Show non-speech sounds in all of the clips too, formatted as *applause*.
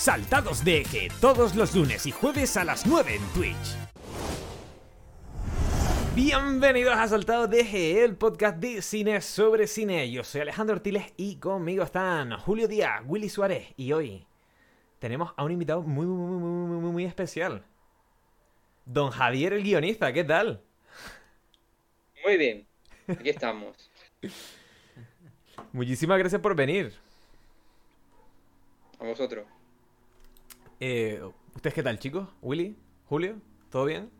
Saltados de Eje, todos los lunes y jueves a las 9 en Twitch. Bienvenidos a Saltados de Eje, el podcast de cine sobre cine. Yo soy Alejandro Ortiles y conmigo están Julio Díaz, Willy Suárez y hoy tenemos a un invitado muy, muy, muy, muy, muy, muy especial. Don Javier el guionista, ¿qué tal? Muy bien, aquí estamos. *laughs* Muchísimas gracias por venir. A vosotros. Eh, ¿Ustedes qué tal, chicos? ¿Willy? ¿Julio? ¿Todo bien?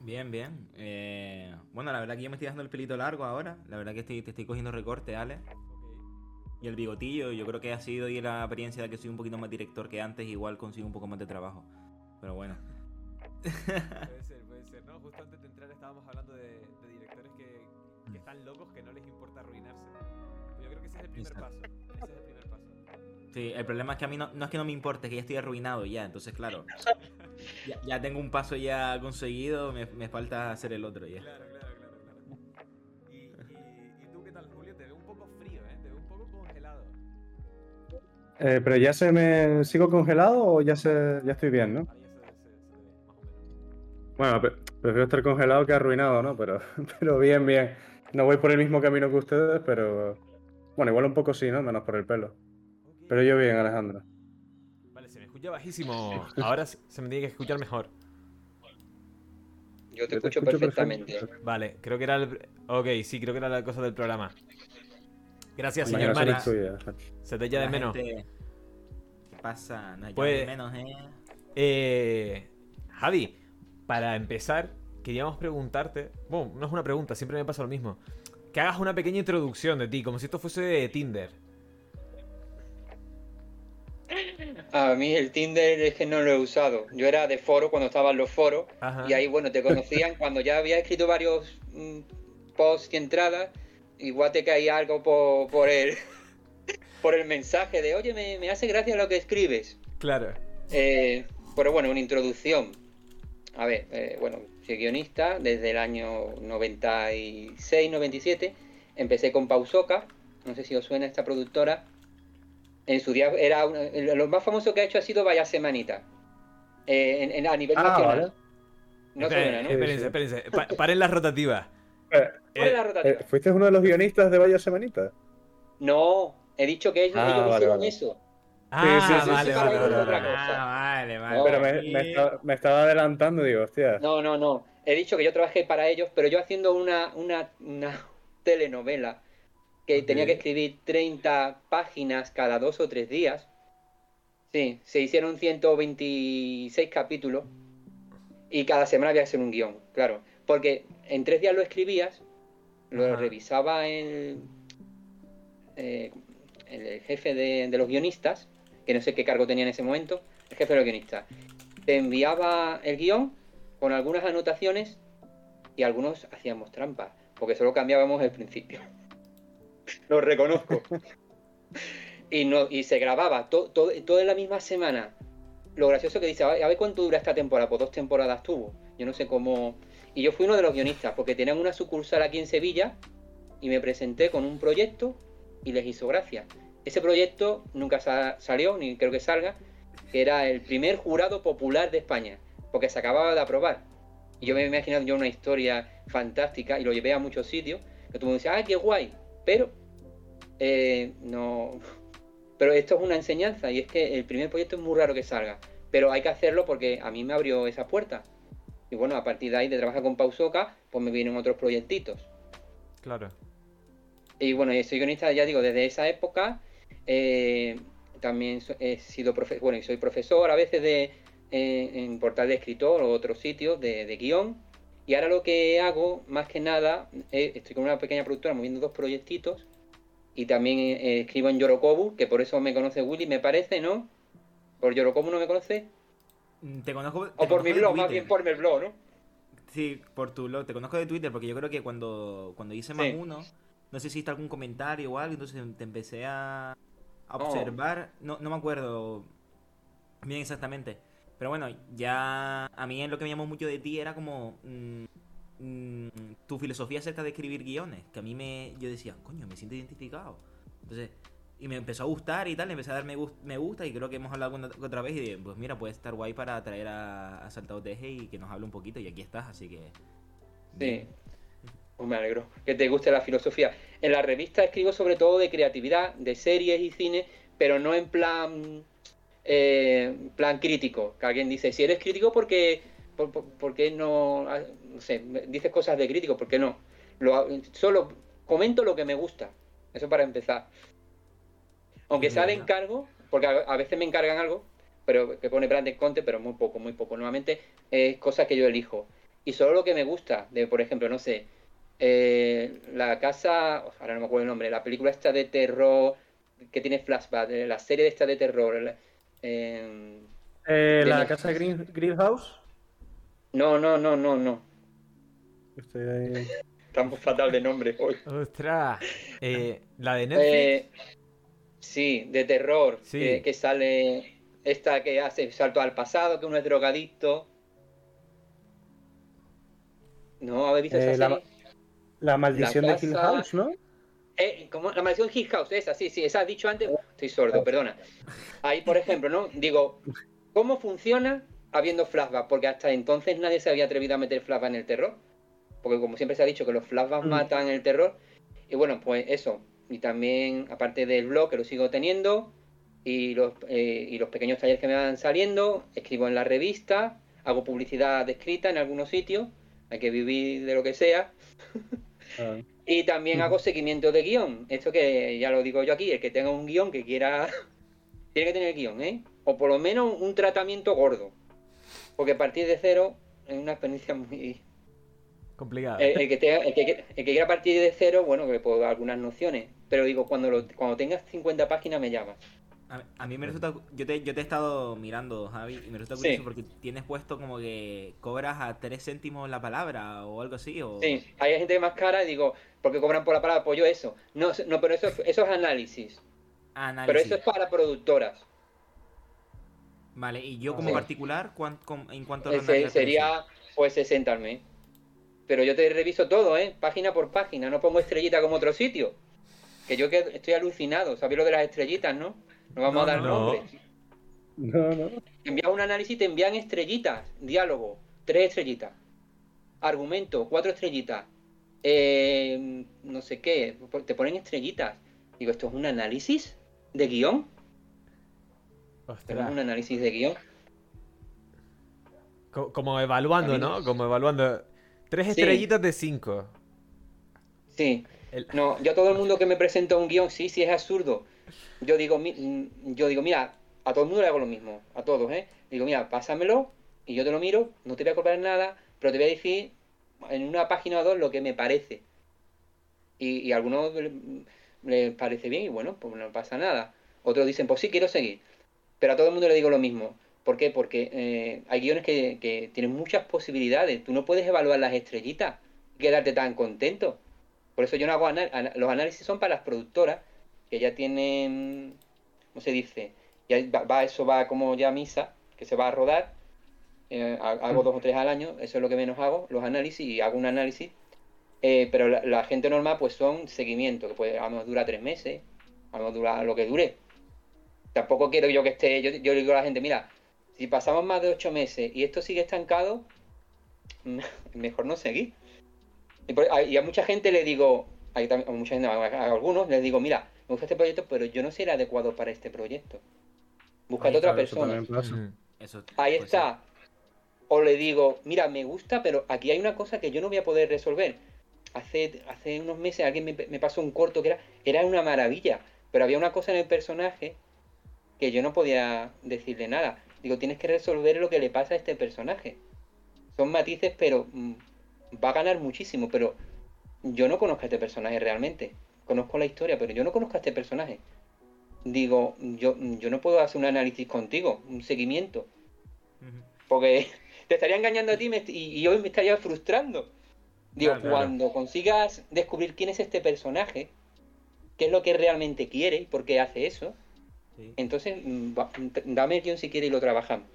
Bien, bien. Eh, bueno, la verdad que yo me estoy dando el pelito largo ahora. La verdad que estoy, te estoy cogiendo recorte, Ale. Y el bigotillo, yo creo que ha sido y la experiencia de que soy un poquito más director que antes, igual consigo un poco más de trabajo. Pero bueno. Puede *laughs* ser, puede ser, ¿no? Justo antes de entrar estábamos hablando de, de directores que, que están locos, que no les importa arruinarse. Yo creo que ese es el primer Exacto. paso. Sí, el problema es que a mí no, no es que no me importe, es que ya estoy arruinado ya. Entonces, claro. Ya, ya tengo un paso ya conseguido, me, me falta hacer el otro ya. Claro, claro, claro, claro. ¿Y, y, y tú qué tal, Julio? Te veo un poco frío, ¿eh? Te veo un poco congelado. Eh, pero ya se me sigo congelado o ya se ya estoy bien, ¿no? Ahí se, se, se ve, más o menos. Bueno, pre- prefiero estar congelado que arruinado, ¿no? Pero, *laughs* pero bien, bien. No voy por el mismo camino que ustedes, pero bueno, igual un poco sí, ¿no? Menos por el pelo. Pero yo bien, Alejandro. Vale, se me escucha bajísimo. Ahora se me tiene que escuchar mejor. Yo te Yo te escucho, escucho perfectamente. Vale, creo que era el... Ok, sí, creo que era la cosa del programa. Gracias, señor tuya. Se te echa de menos. gente- ¿Qué pasa? No, ya Pues- de menos, eh. Eh, Javi, para empezar, queríamos preguntarte. Bueno, no es una pregunta, siempre me pasa lo mismo. Que hagas una pequeña introducción de ti, como si esto fuese de Tinder. A mí el Tinder es que no lo he usado. Yo era de foro cuando estaban los foros Ajá. y ahí, bueno, te conocían *laughs* cuando ya había escrito varios mm, posts y entradas. Igual te caía algo por, por el *laughs* por el mensaje de, oye, me, me hace gracia lo que escribes. Claro. Eh, pero bueno, una introducción. A ver, eh, bueno, soy guionista desde el año 96-97. Empecé con Pausoca, no sé si os suena esta productora. En su día era una- lo más famoso que ha hecho ha sido Vaya Semanita. Eh, en- en- a nivel Ah, nacional. vale. No Esperen- suena, ¿no? Espérense, espérense. Pa- paren las rotativas. Eh, ¿Cuál es Eh, la rotativa? eh, ¿Fuiste uno de los guionistas de Vaya Semanita? No, he dicho que ellos, Ah, ellos vale, hicieron vale. eso. ah, sí, sí, vale, sí, vale, vale, sí, vale. otra cosa. Ah, vale, vale. No, Pero me estaba, me estaba adelantando, digo, hostia. No, no, no. He dicho que yo trabajé para ellos, pero yo haciendo una, una, una *laughs* telenovela que tenía que escribir 30 páginas cada dos o tres días. Sí, se hicieron 126 capítulos y cada semana había que hacer un guion, claro. Porque en tres días lo escribías, lo Ajá. revisaba el, eh, el jefe de, de los guionistas, que no sé qué cargo tenía en ese momento, el jefe de los guionistas. Te enviaba el guion con algunas anotaciones y algunos hacíamos trampas, porque solo cambiábamos el principio. Lo reconozco. *laughs* y no y se grababa todo, todo en la misma semana. Lo gracioso que dice, a ver cuánto dura esta temporada, pues dos temporadas tuvo. Yo no sé cómo. Y yo fui uno de los guionistas, porque tenían una sucursal aquí en Sevilla y me presenté con un proyecto y les hizo gracia. Ese proyecto nunca sa- salió, ni creo que salga, que era el primer jurado popular de España, porque se acababa de aprobar. Y yo me he imaginado yo una historia fantástica y lo llevé a muchos sitios, que todo el mundo decía, ¡ah, qué guay! Pero, eh, no. Pero esto es una enseñanza y es que el primer proyecto es muy raro que salga, pero hay que hacerlo porque a mí me abrió esa puerta. Y bueno, a partir de ahí, de trabajar con Pausoca, pues me vienen otros proyectitos. Claro. Y bueno, soy guionista, ya digo, desde esa época. eh, también he sido profe bueno, y soy profesor a veces de eh, en portal de escritor o otros sitios de, de guion. Y ahora lo que hago, más que nada, eh, estoy con una pequeña productora moviendo dos proyectitos. Y también eh, escribo en Yorokobu, que por eso me conoce Willy, me parece, ¿no? ¿Por Yorokobu no me conoce? Mm, Te conozco. te O por conozco mi blog, más bien por mi blog, ¿no? Sí, por tu blog. Te conozco de Twitter porque yo creo que cuando, cuando hice más Sí. uno, no sé si hiciste algún comentario o algo, entonces te empecé a, a Oh. observar. No, no me acuerdo bien exactamente. Pero bueno, ya a mí lo que me llamó mucho de ti era como mm, mm, tu filosofía acerca de escribir guiones. Que a mí me. Yo decía, coño, me siento identificado. Entonces, y me empezó a gustar y tal, empecé a dar me, gus- me gusta y creo que hemos hablado otra vez y dije, pues mira, puede estar guay para traer a, a Saltado Teje y que nos hable un poquito y aquí estás, así que... Sí. Pues me alegro que te guste la filosofía. En la revista escribo sobre todo de creatividad, de series y cine, pero no en plan eh, plan crítico. Que alguien dice, si eres crítico, ¿por qué, por, por- por qué no, ah, no sé, dices cosas de crítico? ¿Por qué no? Lo, solo comento lo que me gusta. Eso para empezar. Aunque sale bien. encargo, porque a, a veces me encargan algo, pero que pone branded content, pero muy poco, muy poco. Normalmente es cosas que yo elijo. Y solo lo que me gusta, de por ejemplo, no sé, eh, la casa, ahora no me acuerdo el nombre, la película esta de terror que tiene flashback, eh, la serie de esta de terror. la- eh, Eh, la casa Green, Greenhouse. No, no, no, no, no. Estoy ahí. Estamos fatal de nombre hoy. Ostras. Eh, la de Netflix. Eh, sí, de terror, Sí. Que, que sale esta que hace salto al pasado, que uno es drogadicto. ¿No habéis visto Eh, esa la- serie? La maldición La de Hill House, ¿no? Eh, ¿cómo? La maldición Hill House, esa, sí, sí, esa has dicho antes. Estoy sordo, perdona. Ahí, por ejemplo, ¿no? Digo, ¿cómo funciona habiendo flashback? Porque hasta entonces nadie se había atrevido a meter flashback en el terror. Porque como siempre se ha dicho que los flashbacks Mm. matan el terror. Y bueno, pues eso. Y también, aparte del blog, que lo sigo teniendo, y los, eh, y los pequeños talleres que me van saliendo, escribo en la revista, hago publicidad escrita en algunos sitios, hay que vivir de lo que sea. Ah. *laughs* Y también hago seguimiento de guion. Esto que ya lo digo yo aquí, el que tenga un guion que quiera, *laughs* tiene que tener guion, ¿eh? O por lo menos un tratamiento gordo. Porque partir de cero es una experiencia muy... Complicada. El, el que, tenga- el, que, el que quiera partir de cero, bueno, que le puedo dar algunas nociones. Pero digo, cuando, lo, cuando tengas 50 páginas me llamas. A, a mí me resulta. Yo te, yo te he estado mirando, Javi, y me resulta Sí. curioso porque tienes puesto como que cobras a 3 céntimos la palabra o algo así. O... Sí, hay gente más cara y digo, ¿por qué cobran por la palabra? Pues yo eso. No, no pero eso, eso es análisis. Análisis. Pero eso es para productoras. Vale, y yo como Sí. particular, ¿cuán- com- ¿en cuánto ronda se- el sería pues 60 al mes. Pero yo te reviso todo, ¿eh? Página por página, no pongo estrellita como otro sitio. Que yo que estoy alucinado. ¿Sabéis lo de las estrellitas, no? No vamos No, a dar no. nombres. No, no. Envías un análisis y te envían estrellitas. Diálogo, tres estrellitas. Argumento, cuatro estrellitas. Eh, no sé qué, te ponen estrellitas. Digo, ¿esto es un análisis de guion? ¿Esto no Ostras. es un análisis de guion? Co- Como evaluando, ¿no? Como evaluando. Tres Sí. estrellitas de cinco. Sí. El- No, yo a todo el mundo que me presenta un guion, sí, sí es absurdo. Yo digo, mi- mm, yo digo, mira, a todo el mundo le hago lo mismo, a todos, ¿eh? Digo, mira, pásamelo y yo te lo miro, no te voy a cobrar nada, pero te voy a decir en una página o dos lo que me parece. Y, y a algunos le- les parece bien y bueno, pues no pasa nada. Otros dicen, pues sí, quiero seguir. Pero a todo el mundo le digo lo mismo. ¿Por qué? Porque eh, hay guiones que, tienen muchas posibilidades. Tú no puedes evaluar las estrellitas y quedarte tan contento. Por eso yo no hago ana- los análisis son para las productoras que ya tienen, ¿cómo se dice? Ya va, eso va como ya misa, que se va a rodar. Eh, ha- hago dos o tres al año, eso es lo que menos hago, los análisis y hago un análisis. Eh, pero la, gente normal pues son seguimiento, que puede, a lo mejor dura tres meses, a lo mejor dura lo que dure. Tampoco quiero yo que esté, yo, yo le digo a la gente, mira, si pasamos más de ocho meses y esto sigue estancado, *laughs* mejor no seguir. Y, por- a, y a mucha gente le digo, a, mucha gente, a, a algunos les digo, mira, me gusta este proyecto, pero yo no soy el adecuado para este proyecto. Búscate otra persona. Eso, Ahí pues, está. O le digo, mira, me gusta, pero aquí hay una cosa que yo no voy a poder resolver. Hace, hace unos meses alguien me, me pasó un corto que era, era una maravilla, pero había una cosa en el personaje que yo no podía decirle nada. Digo, tienes que resolver lo que le pasa a este personaje. Son matices, pero mm, va a ganar muchísimo, pero yo no conozco a este personaje realmente. Conozco la historia, pero yo no conozco a este personaje. Digo, yo, yo no puedo hacer un análisis contigo, un seguimiento. Porque *laughs* te estaría engañando a ti y, y hoy me estaría frustrando. Digo, Claro, claro. cuando consigas descubrir quién es este personaje, qué es lo que realmente quiere y por qué hace eso, Sí. entonces mm, va- dame el guion si quieres y lo trabajamos.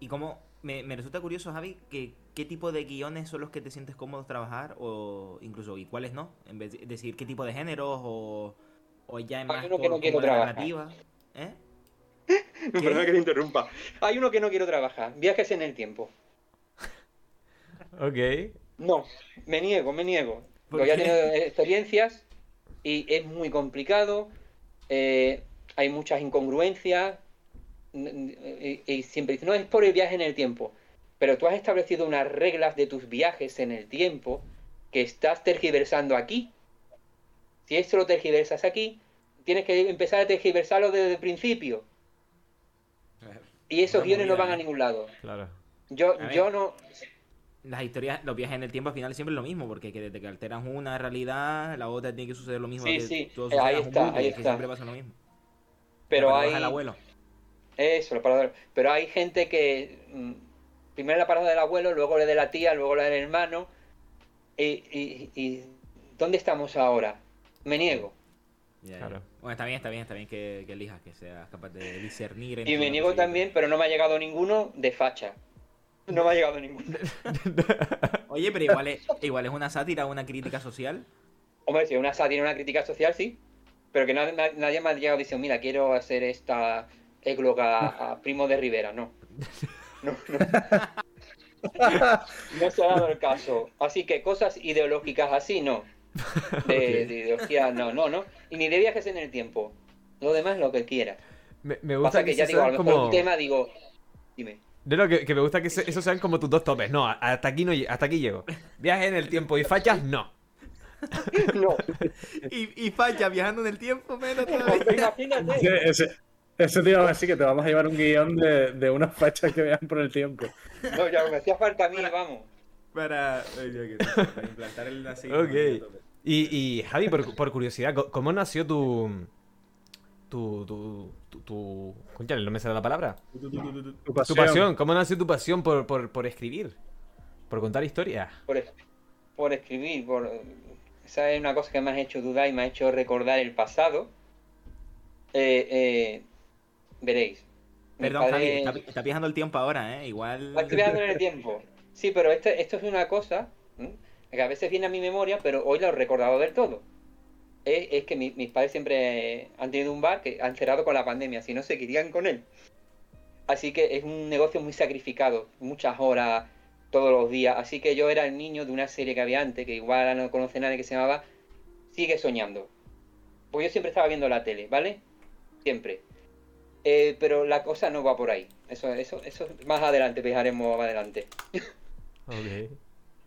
Y como me, me resulta curioso, Javi, que qué tipo de guiones son los que te sientes cómodos trabajar o incluso y cuáles no, en vez de decir qué tipo de géneros o o ya Hay más uno que no quiero trabajar. narrativa? ¿Eh? *laughs* Perdona que te interrumpa. Hay uno que no quiero trabajar. Viajes en el tiempo. *laughs* Ok. No, me niego, me niego. ¿Por Porque ya he tenido experiencias y es muy complicado. eh, hay muchas incongruencias. n- n- Y, y siempre dicen, no es por el viaje en el tiempo. Pero tú has establecido unas reglas de tus viajes en el tiempo que estás tergiversando aquí. Si esto lo tergiversas aquí, tienes que empezar a tergiversarlo desde el principio. Y esos guiones no van a ¿eh? ningún lado. Claro. Yo, yo no. Las historias, los viajes en el tiempo al final siempre es lo mismo, porque que desde que alteras una realidad, la otra tiene que suceder lo mismo. Sí, que sí, eh, ahí está, ahí está. siempre pasa lo mismo. Pero La hay. paradoja del abuelo. Eso, la paradoja. Pero hay gente que. mm, Primero la paradoja del abuelo, luego la de la tía, luego la del hermano. Y, y- y- ¿Dónde estamos ahora? Me niego. Ya, ya. Claro. Bueno, está bien, está bien, está bien que, que elijas, que seas capaz de discernir. Y entre me niego y también, pero no me ha llegado ninguno de facha. No me ha llegado ninguno. *laughs* Oye, pero igual es, igual es una sátira, una crítica social. Hombre, si es una sátira, una crítica social, sí. Pero que nadie, nadie me ha llegado diciendo, mira, quiero hacer esta égloga a Primo de Rivera. No. No, no. *laughs* No se ha dado el caso. Así que cosas ideológicas así, no. *laughs* De, de ideología, no, no, no. Y ni de viajes en el tiempo. Lo demás, lo que quieras. Me, me gusta Pasa que ya digo, a lo mejor como... un tema, digo, dime. No, no, que, que me gusta que se- esos sean como tus dos topes. No, hasta aquí no hasta aquí llego. Viajes en el tiempo y fachas, no. *laughs* No, Y, y falla viajando en el tiempo, menos todavía. imagínate. Ese, ese, ese te iba a decir que te vamos a llevar un guion de, de unas fachas que vean por el tiempo. No, ya me hacía falta a mí, vamos. Para, para implantar el así. Ok. Y, y Javi, por, por curiosidad, ¿cómo nació tu. tu. tu. tu. tu- concha, no me sale la palabra? Tu Tu pasión. pasión, ¿cómo nació tu pasión por, por, por escribir? Por contar historias. Por, es- por escribir, por... Esa es una cosa que me has hecho dudar y me ha hecho recordar el pasado. Eh, eh, veréis. Perdón, padre- Javi, está, está viajando el tiempo ahora, ¿eh? Igual. Estoy viajando en el tiempo. Sí, pero esto, esto es una cosa que a veces viene a mi memoria, pero hoy lo he recordado del todo. Es, es que mi- mis padres siempre han tenido un bar que han cerrado con la pandemia, si no se querían con él. Así que es un negocio muy sacrificado, muchas horas, todos los días. Así que yo era el niño de una serie que había antes, que igual ahora no conoce nadie, que se llamaba Sigue Soñando. Porque yo siempre estaba viendo la tele, ¿vale? Siempre. Eh, pero la cosa no va por ahí. Eso, eso, eso más adelante, fijaremos más adelante. Ok.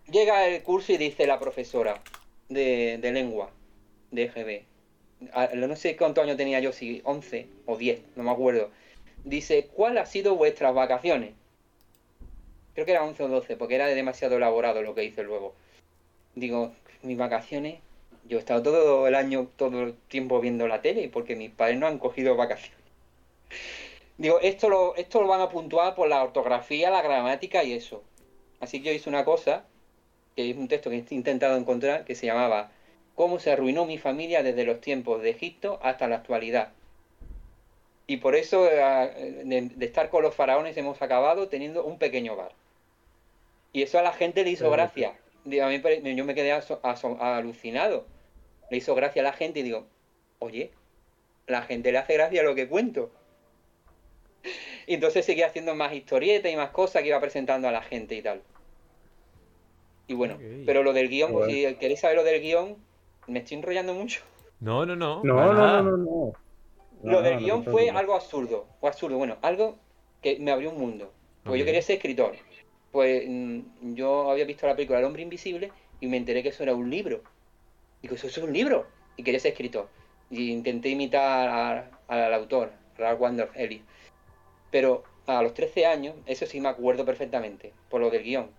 Llega el curso y dice la profesora de, de lengua de EGB. A- No sé cuántos años tenía yo, si 11 o 10, no me acuerdo. Dice, ¿cuál ha sido vuestras vacaciones? Creo que era 11 o 12, porque era demasiado elaborado lo que hice luego. Digo, mis vacaciones, yo he estado todo el año, todo el tiempo viendo la tele, porque mis padres no han cogido vacaciones. *laughs* Digo, esto lo, esto lo van a puntuar por la ortografía, la gramática y eso. Así que yo hice una cosa, que es un texto que he intentado encontrar, que se llamaba ¿Cómo se arruinó mi familia desde los tiempos de Egipto hasta la actualidad? Y por eso, eh, de, de estar con los faraones, hemos acabado teniendo un pequeño bar. Y eso a la gente le hizo Pero- gracia. Digo, a mí yo me quedé aso- aso- alucinado. Le hizo gracia a la gente y digo, oye, la gente le hace gracia lo que cuento. *laughs* Y entonces seguía haciendo más historietas y más cosas que iba presentando a la gente y tal. Y bueno, pero lo del guion, Bueno. si queréis saber lo del guion, me estoy enrollando mucho. No, no, no. No, no, no, no, no. lo No, del guion fue algo absurdo, o absurdo, bueno, algo que me abrió un mundo. Porque yo quería ser escritor. Pues mm, yo había visto la película El hombre invisible y me enteré que eso era un libro. Digo, eso es un libro. Y quería ser escritor. Y intenté imitar al autor, Ralph Wander Ellis. Pero a los 13 años, eso sí me acuerdo perfectamente, por lo del guion.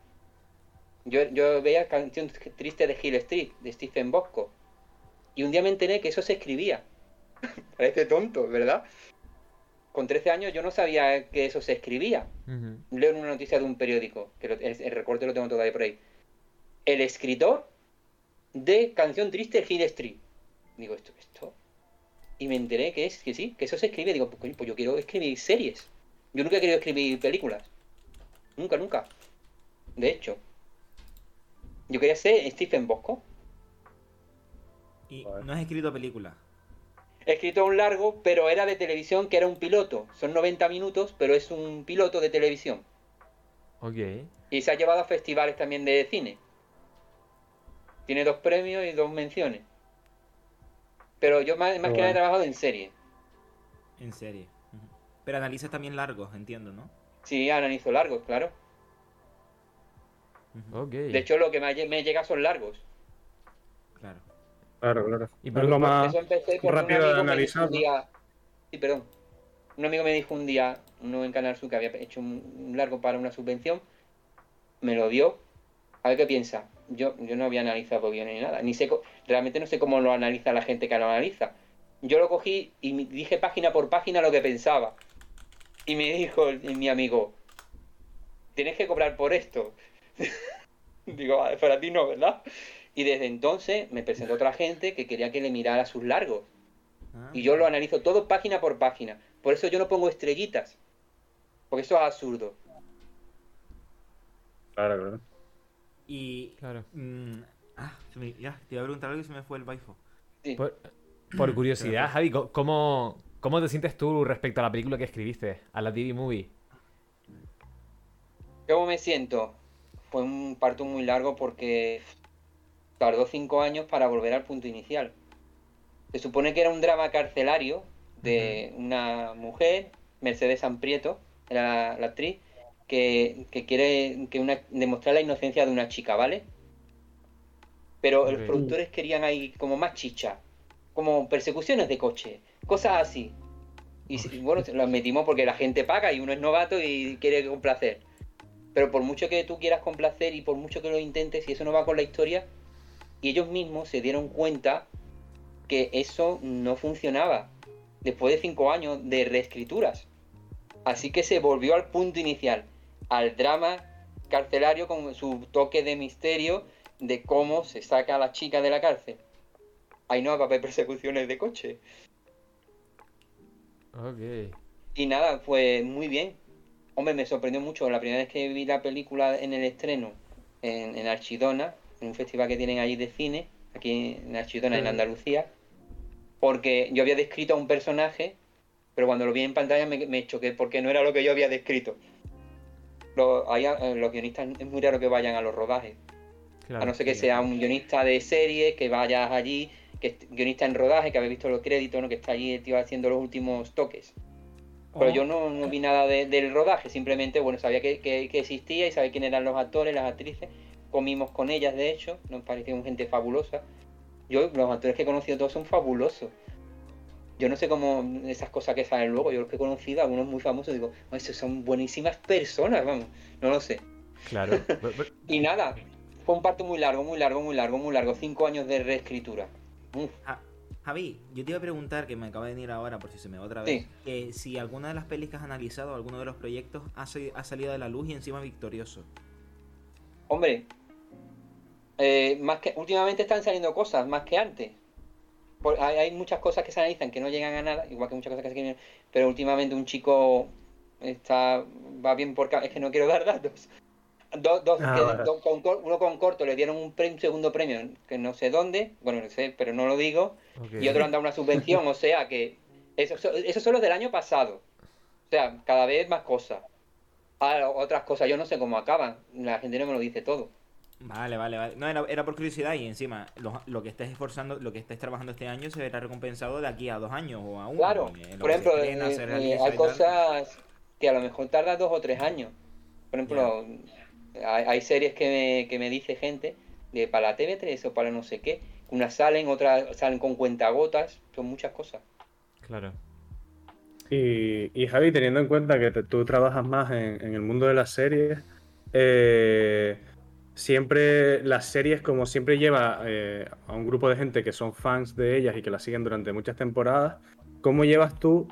Yo, yo veía Canción Triste de Hill Street, de Stephen Bosco. Y un día me enteré que eso se escribía. *laughs* Parece tonto, ¿verdad? Con 13 años yo no sabía que eso se escribía. Leo en una noticia de un periódico, que lo- el, el recorte lo tengo todavía por ahí. El escritor de Canción Triste Hill Street. Digo, ¿esto esto? Y me enteré que es que sí, que eso se escribe. Digo, pues, pues yo quiero escribir series. Yo nunca he querido escribir películas. Nunca, nunca. De hecho. Yo quería ser Stephen Bosco. Y no has escrito películas. Escrito un largo, pero era de televisión, que era un piloto. Son 90 minutos, pero es un piloto de televisión. Ok. Y se ha llevado a festivales también de cine. Tiene dos premios y dos menciones. Pero yo más, más que nada he trabajado en serie. En serie. Pero analizas también largos, entiendo, ¿no? Sí, analizo largos, claro. Ujú, Ok. De hecho, lo que me llega son largos. Claro. Claro. Y es por- lo más Eso empecé porque rápido de analizar. día. Sí, perdón. Un amigo me dijo un día, uno en Canal Sur, que había hecho un largo para una subvención, me lo dio. A ver qué piensa. Yo, yo no había analizado guiones ni nada. Ni sé, realmente no sé cómo lo analiza la gente que lo analiza. Yo lo cogí y dije página por página lo que pensaba. Y me dijo el- mi amigo, tienes que cobrar por esto. *laughs* Digo, "Ah, para ti no, ¿verdad? Y desde entonces me presentó otra gente que quería que le mirara sus largos. Ah, Y yo lo analizo todo página por página. Por eso yo no pongo estrellitas. Porque eso es absurdo. Claro, claro. Y. Claro. mm, ah, se me- ya, te iba a preguntar algo y se me fue el baifo. Sí. Por, por curiosidad, Javi, ¿cómo, ¿cómo te sientes tú respecto a la película que escribiste? A la TV Movie. ¿Cómo me siento? Fue un parto muy largo porque tardó cinco años para volver al punto inicial. Se supone que era un drama carcelario de una mujer, Mercedes Amprieto, era la, la actriz, que, que quiere que una, demostrar la inocencia de una chica, ¿vale? Pero los productores querían ahí como más chicha, como persecuciones de coche, cosas así. Y bueno, lo metimos porque la gente paga y uno es novato y quiere complacer. Pero por mucho que tú quieras complacer y por mucho que lo intentes, si eso no va con la historia, y ellos mismos se dieron cuenta que eso no funcionaba después de cinco años de reescrituras. Así que se volvió al punto inicial, al drama carcelario con su toque de misterio de cómo se saca a la chica de la cárcel. Ahí no va a haber persecuciones de coche. Ok. Y nada, fue muy bien. Hombre, me sorprendió mucho la primera vez que vi la película en el estreno en, en Archidona, en un festival que tienen allí de cine, aquí en Archidona, en Sí. Andalucía, porque yo había descrito a un personaje, pero cuando lo vi en pantalla me, me choqué porque no era lo que yo había descrito. Lo- eh, los guionistas es muy raro que vayan a los rodajes. Claro. A no ser que sea un guionista de serie, que vayas allí, que guionista en rodaje, que habéis visto los créditos, ¿no? que está allí el tío haciendo los últimos toques. Pero Oh. yo no, no vi nada de- del rodaje, simplemente, bueno, sabía que, que- que existía y sabía quién eran los actores, las actrices. Comimos con ellas, de hecho, nos parecieron gente fabulosa. Yo, los actores que he conocido todos son fabulosos. Yo no sé cómo esas cosas que salen luego, yo los que he conocido, algunos muy famosos, digo, "Oh, esos son buenísimas personas, vamos, no lo sé. Claro. *laughs* Y nada, fue un parto muy largo, muy largo, muy largo, muy largo, cinco años de reescritura. Uf. Ja- Javi, yo te iba a preguntar, que me acaba de venir ahora por si se me va otra vez, Sí. que si alguna de las pelis que has analizado, alguno de los proyectos ha, sa- ha salido de la luz y encima victorioso. Hombre, eh, más que últimamente están saliendo cosas más que antes. Por- hay, hay muchas cosas que se analizan que no llegan a nada, igual que muchas cosas que se quieren, pero últimamente un chico está va bien por es que no quiero *laughs* dar datos. Dos, dos, Ah, que- vale. con uno con corto le dieron un, pre- un segundo premio que no sé dónde, bueno no sé, pero no lo digo, y otro han dado una subvención, o sea que eso, eso solo del año pasado. O sea, cada vez más cosas. Ahora, otras cosas, yo no sé cómo acaban, la gente no me lo dice todo. Vale, vale, vale. No, era, era por curiosidad y encima lo, lo que estés esforzando, lo que estés trabajando este año se verá recompensado de aquí a dos años o a uno. Claro, eh, por ejemplo, estrena, eh, eh, hay cosas que a lo mejor tarda dos o tres años. Por ejemplo, hay, hay series que me, que me dice gente de para la TV3 o para no sé qué. Unas salen, otras salen con cuentagotas, son muchas cosas. Claro. Y, y Javi, teniendo en cuenta que te- tú trabajas más en, en el mundo de las series, eh, siempre las series, como siempre lleva eh, a un grupo de gente que son fans de ellas y que las siguen durante muchas temporadas, ¿cómo llevas tú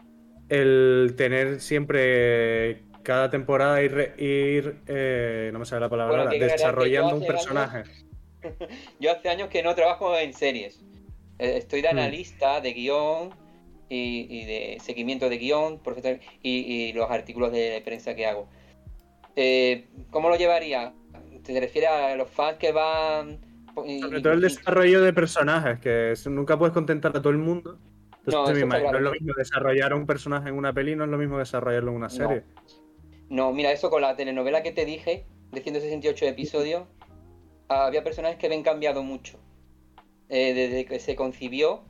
el tener siempre cada temporada ir, ir eh, no me sale la palabra, Bueno, desarrollando un personaje? *laughs* Yo hace años que no trabajo en series. Eh, Estoy de Hmm. analista de guion y, y de seguimiento de guion profesor- y, y los artículos de prensa que hago. Eh, ¿Cómo lo llevaría? ¿Te refieres a los fans que van? y- Sobre todo el desarrollo de personajes, que nunca puedes contentar a todo el mundo, Entonces, claro. no es lo mismo desarrollar un personaje en una peli, no es lo mismo desarrollarlo en una serie. No, mira, eso con la telenovela que te dije, de 168 episodios, había personajes que habían cambiado mucho. Eh, desde que se concibió,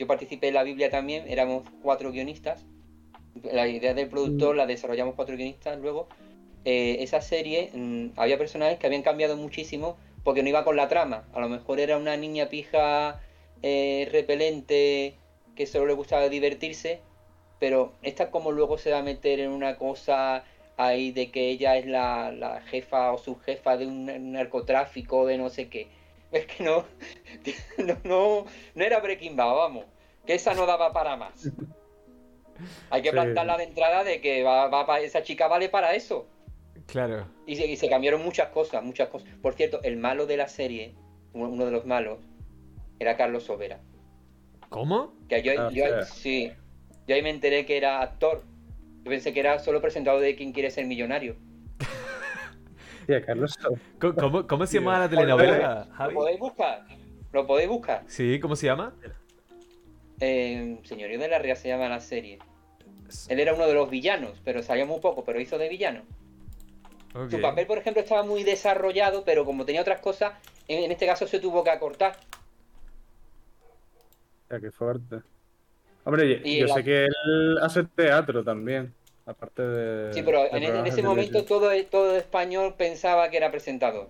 yo participé en la Biblia también, éramos cuatro guionistas. La idea del productor la desarrollamos cuatro guionistas luego. Eh, esa serie, mm, había personajes que habían cambiado muchísimo porque no iba con la trama. A lo mejor era una niña pija eh, repelente que solo le gustaba divertirse, pero esta como luego se va a meter en una cosa ahí de que ella es la, la jefa o subjefa de un narcotráfico, de no sé qué. Es que no, *laughs* no, no, no era Breaking Bad, vamos. Que esa no daba para más. Hay que Sí. plantarla de entrada de que va, va esa chica vale para eso. Claro. Y se, y se cambiaron muchas cosas, muchas cosas. Por cierto, el malo de la serie, uno de los malos, era Carlos Sobera. ¿Cómo? Que yo, Ah, yo sí, yo ahí me enteré que era actor. Yo pensé que era solo presentador de Quién quiere ser millonario. Carlos. *laughs* ¿Cómo, cómo- cómo se llama la telenovela, ¿Lo podéis buscar? ¿Lo podéis buscar? Sí, ¿cómo se llama? Eh, Señorío de la Ría se llama la serie. Él era uno de los villanos, pero salía muy poco, pero hizo de villano. Su papel, por ejemplo, estaba muy desarrollado, pero como tenía otras cosas, en, en este caso se tuvo que acortar. Tía, qué fuerte. Hombre, Y yo la- sé que él hace teatro también. Aparte de. Sí, pero de en, en programas ese momento todo, todo español pensaba que era presentador.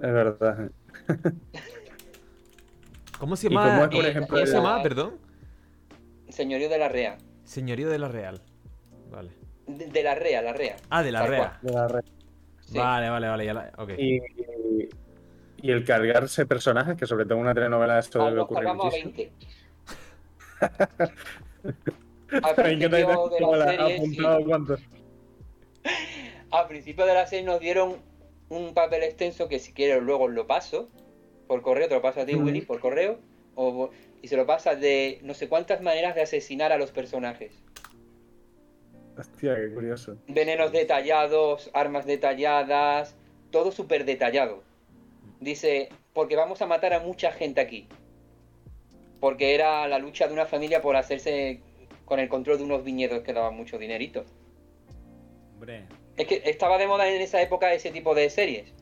Es verdad. *laughs* ¿Cómo se ¿Y cómo llama? es, por eh, ejemplo, ¿Cómo se llamaba, perdón? Señorío de la Rea. Señorío de la Real. Vale. De, de la Rea, la Rea. Ah, de la Tal Rea. De la. Sí. Vale, vale, vale. Ya la... Ok. Y, y- y el cargarse personajes, que sobre todo en una telenovela de esto Ah, debe nos ocurrir cargamos a muchísimo. 20. *laughs* Al ¿En qué te principio de la serie, sí. apuntado cuántos? *laughs* Al principio de la serie nos dieron un papel extenso que si quieres luego lo paso por correo, te lo paso a ti. Willy, por correo, o, y se lo pasas de no sé cuántas maneras de asesinar a los personajes. Hostia, qué curioso. Venenos detallados, armas detalladas, todo súper detallado. Dice, porque vamos a matar a mucha gente aquí. Porque era la lucha de una familia por hacerse con el control de unos viñedos que daban mucho dinerito. Hombre, Es que estaba de moda en esa época ese tipo de series.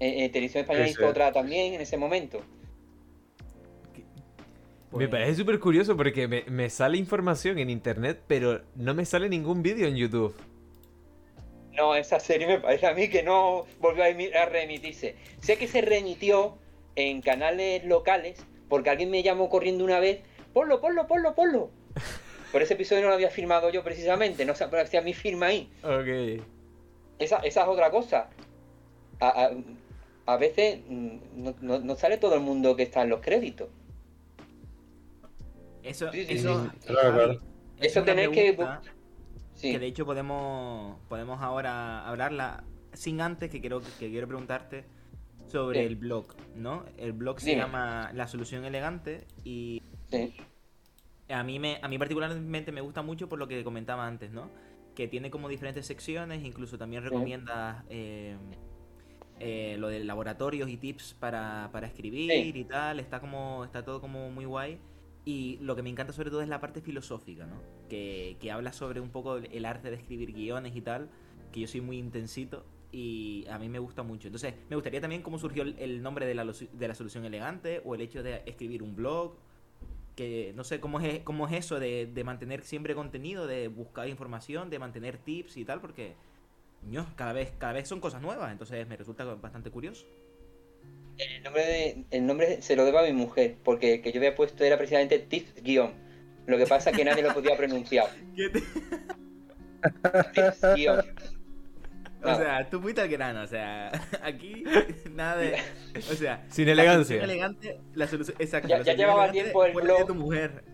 Eh, eh, Televisión Española hizo otra también en ese momento. Me pues, parece súper curioso porque me, me sale información en internet, pero no me sale ningún vídeo en YouTube. No, esa serie me parece a mí que no volvió a, emi- a reemitirse. Sé que se remitió en canales locales porque alguien me llamó corriendo una vez. Ponlo, ponlo, ponlo, ponlo. Por ese episodio no lo había firmado yo precisamente, no se aparecía mi firma ahí. Ok. Esa, esa es otra cosa. A, a- a veces mm, no, no- no sale todo el mundo que está en los créditos. Eso, Sí, sí, eso, sí. Claro, claro. es Eso una tenéis que- que de hecho podemos podemos ahora hablarla sin antes que quiero que quiero preguntarte sobre Sí. el blog, ¿no? El blog se Dime. llama La Solución Elegante y sí. A mí me a mí particularmente me gusta mucho por lo que comentaba antes, ¿no? Que tiene como diferentes secciones, incluso también Sí. recomiendas eh, eh, lo de laboratorios y tips para, para escribir Sí. y tal, está como está todo como muy guay. Y lo que me encanta sobre todo es la parte filosófica, ¿no? Que, que habla sobre un poco el arte de escribir guiones y tal, que yo soy muy intensito y a mí me gusta mucho. Entonces, me gustaría también cómo surgió el, el nombre de la, de la solución elegante o el hecho de escribir un blog, que no sé cómo es, cómo es eso de, de mantener siempre contenido, de buscar información, de mantener tips y tal, porque ño, cada vez, cada vez son cosas nuevas, entonces me resulta bastante curioso. El nombre, de- el nombre se lo debo a mi mujer, porque el que yo había puesto era precisamente Tips Guión. Lo que pasa es que nadie lo podía pronunciar. *laughs* Tips Guión. O No. sea, tú fuiste al grano, o sea, *laughs* aquí *laughs* nada de. O sea, *laughs* Sin la elegancia. solución elegante, la solución. Exacto. Ya- la llevaba tiempo el la de blog. tu mujer.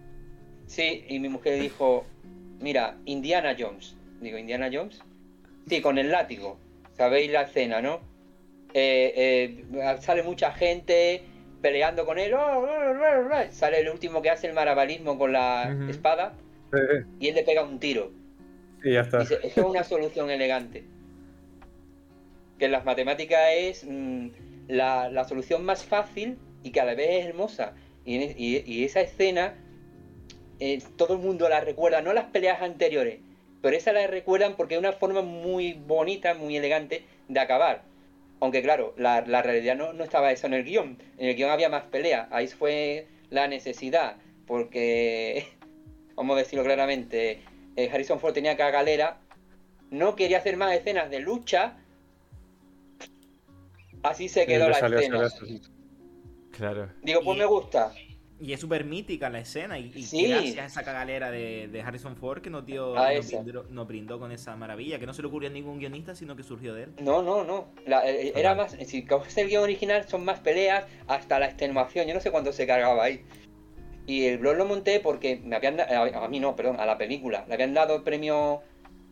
Sí, y mi mujer dijo, mira, Indiana Jones. Digo, ¿Indiana Jones? Sí, con el látigo. ¿Sabéis la escena, no? Eh, eh, sale mucha gente peleando con él. oh, oh, oh, oh. Sale el último que hace el marabalismo con la espada y él le pega un tiro. y ya está. Dice, eso es una solución elegante. Que las matemáticas es mm, la, la solución más fácil y que a la vez es hermosa. Y, y- esa escena eh, todo el mundo la recuerda, no las peleas anteriores, pero esa la recuerdan porque es una forma muy bonita, muy elegante de acabar. Aunque claro, la, la realidad no, no estaba eso en el guion. En el guion había más peleas. Ahí fue la necesidad. Porque, *laughs* vamos a decirlo claramente, eh, Harrison Ford tenía que a galera. No quería hacer más escenas de lucha. Así se quedó la escena. Claro. Digo, pues Y- me gusta. Y es súper mítica la escena. Y, y Sí. gracias a esa cagalera de, de Harrison Ford que nos dio, nos brindó, nos brindó con esa maravilla, que no se le ocurrió a ningún guionista, sino que surgió de él. No, no, no. La- eh, era más. Si coges el guion original, son más peleas hasta la extenuación. Yo no sé cuánto se cargaba ahí. Y el blog lo monté porque me habían da- a, a mí no, perdón, a la película. Le habían dado el premio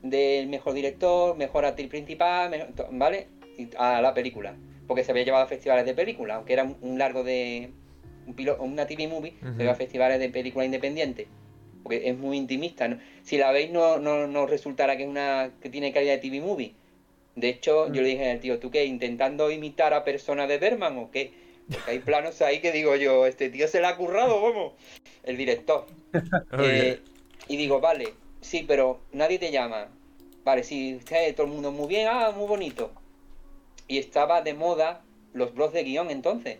del mejor director, mejor actriz principal, mejor- ¿vale? Y a la película. Porque se había llevado a festivales de película, aunque era un, un largo de. Un pilo- una TV movie, Ujú. se lleva a festivales de película independiente. Porque es muy intimista. ¿no? Si la veis, no, no, no resultará que es una que tiene calidad de TV movie. De hecho, yo le dije al tío, ¿tú qué? ¿Intentando imitar a personas de Berman o qué? Porque hay planos ahí que digo yo, este tío se le ha currado, vamos. El director. *laughs* Eh, y digo, vale, sí, pero nadie te llama. Vale, sí, eh, todo el mundo muy bien, ah, muy bonito. Y estaba de moda los blogs de guion entonces.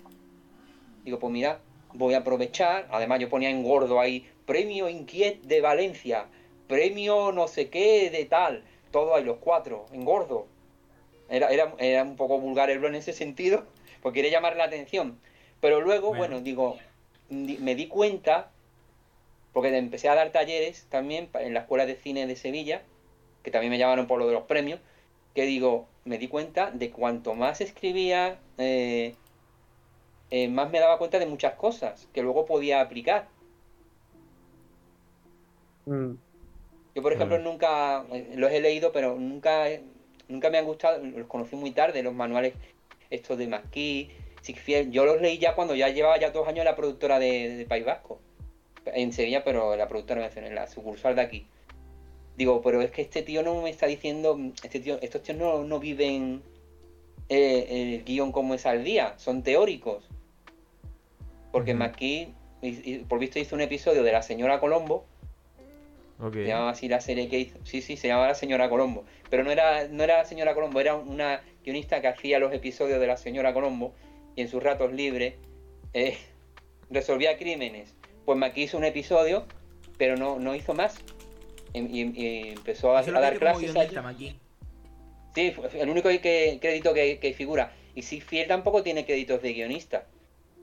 Digo, pues mira, voy a aprovechar. Además, yo ponía en gordo ahí, premio Inquiet de Valencia, premio no sé qué de tal. Todo ahí, los cuatro, en gordo. Era, era, era un poco vulgar el blog en ese sentido, porque quería llamar la atención. Pero luego, Bueno. bueno, digo, di- me di cuenta, porque empecé a dar talleres también en la Escuela de Cine de Sevilla, que también me llamaron por lo de los premios, que digo, me di cuenta de cuanto más escribía, eh, eh, más me daba cuenta de muchas cosas que luego podía aplicar. Mm. Yo, por ejemplo, Mm. nunca eh, los he leído, pero nunca, nunca me han gustado, los conocí muy tarde, los manuales estos de McKee, Sigfiel. Yo los leí ya cuando ya llevaba ya dos años en la productora de, de País Vasco, en Sevilla, pero la productora en la sucursal de aquí. Digo, pero es que este tío no me está diciendo, este tío, estos tíos no, no viven eh, el guion como es al día, son teóricos. Porque. McKee, y- y por visto, hizo un episodio de la señora Colombo, se llamaba así la serie que hizo. Sí, sí, se llamaba La Señora Colombo. Pero no era, no era la Señora Colombo, era una guionista que hacía los episodios de La Señora Colombo y en sus ratos libres eh, *laughs* resolvía crímenes. Pues Maki hizo un episodio, pero no, no hizo más. Y, y- y empezó a, dar clases allí. Sí, el único que, crédito que, que figura. Y si Fiel tampoco tiene créditos de guionista.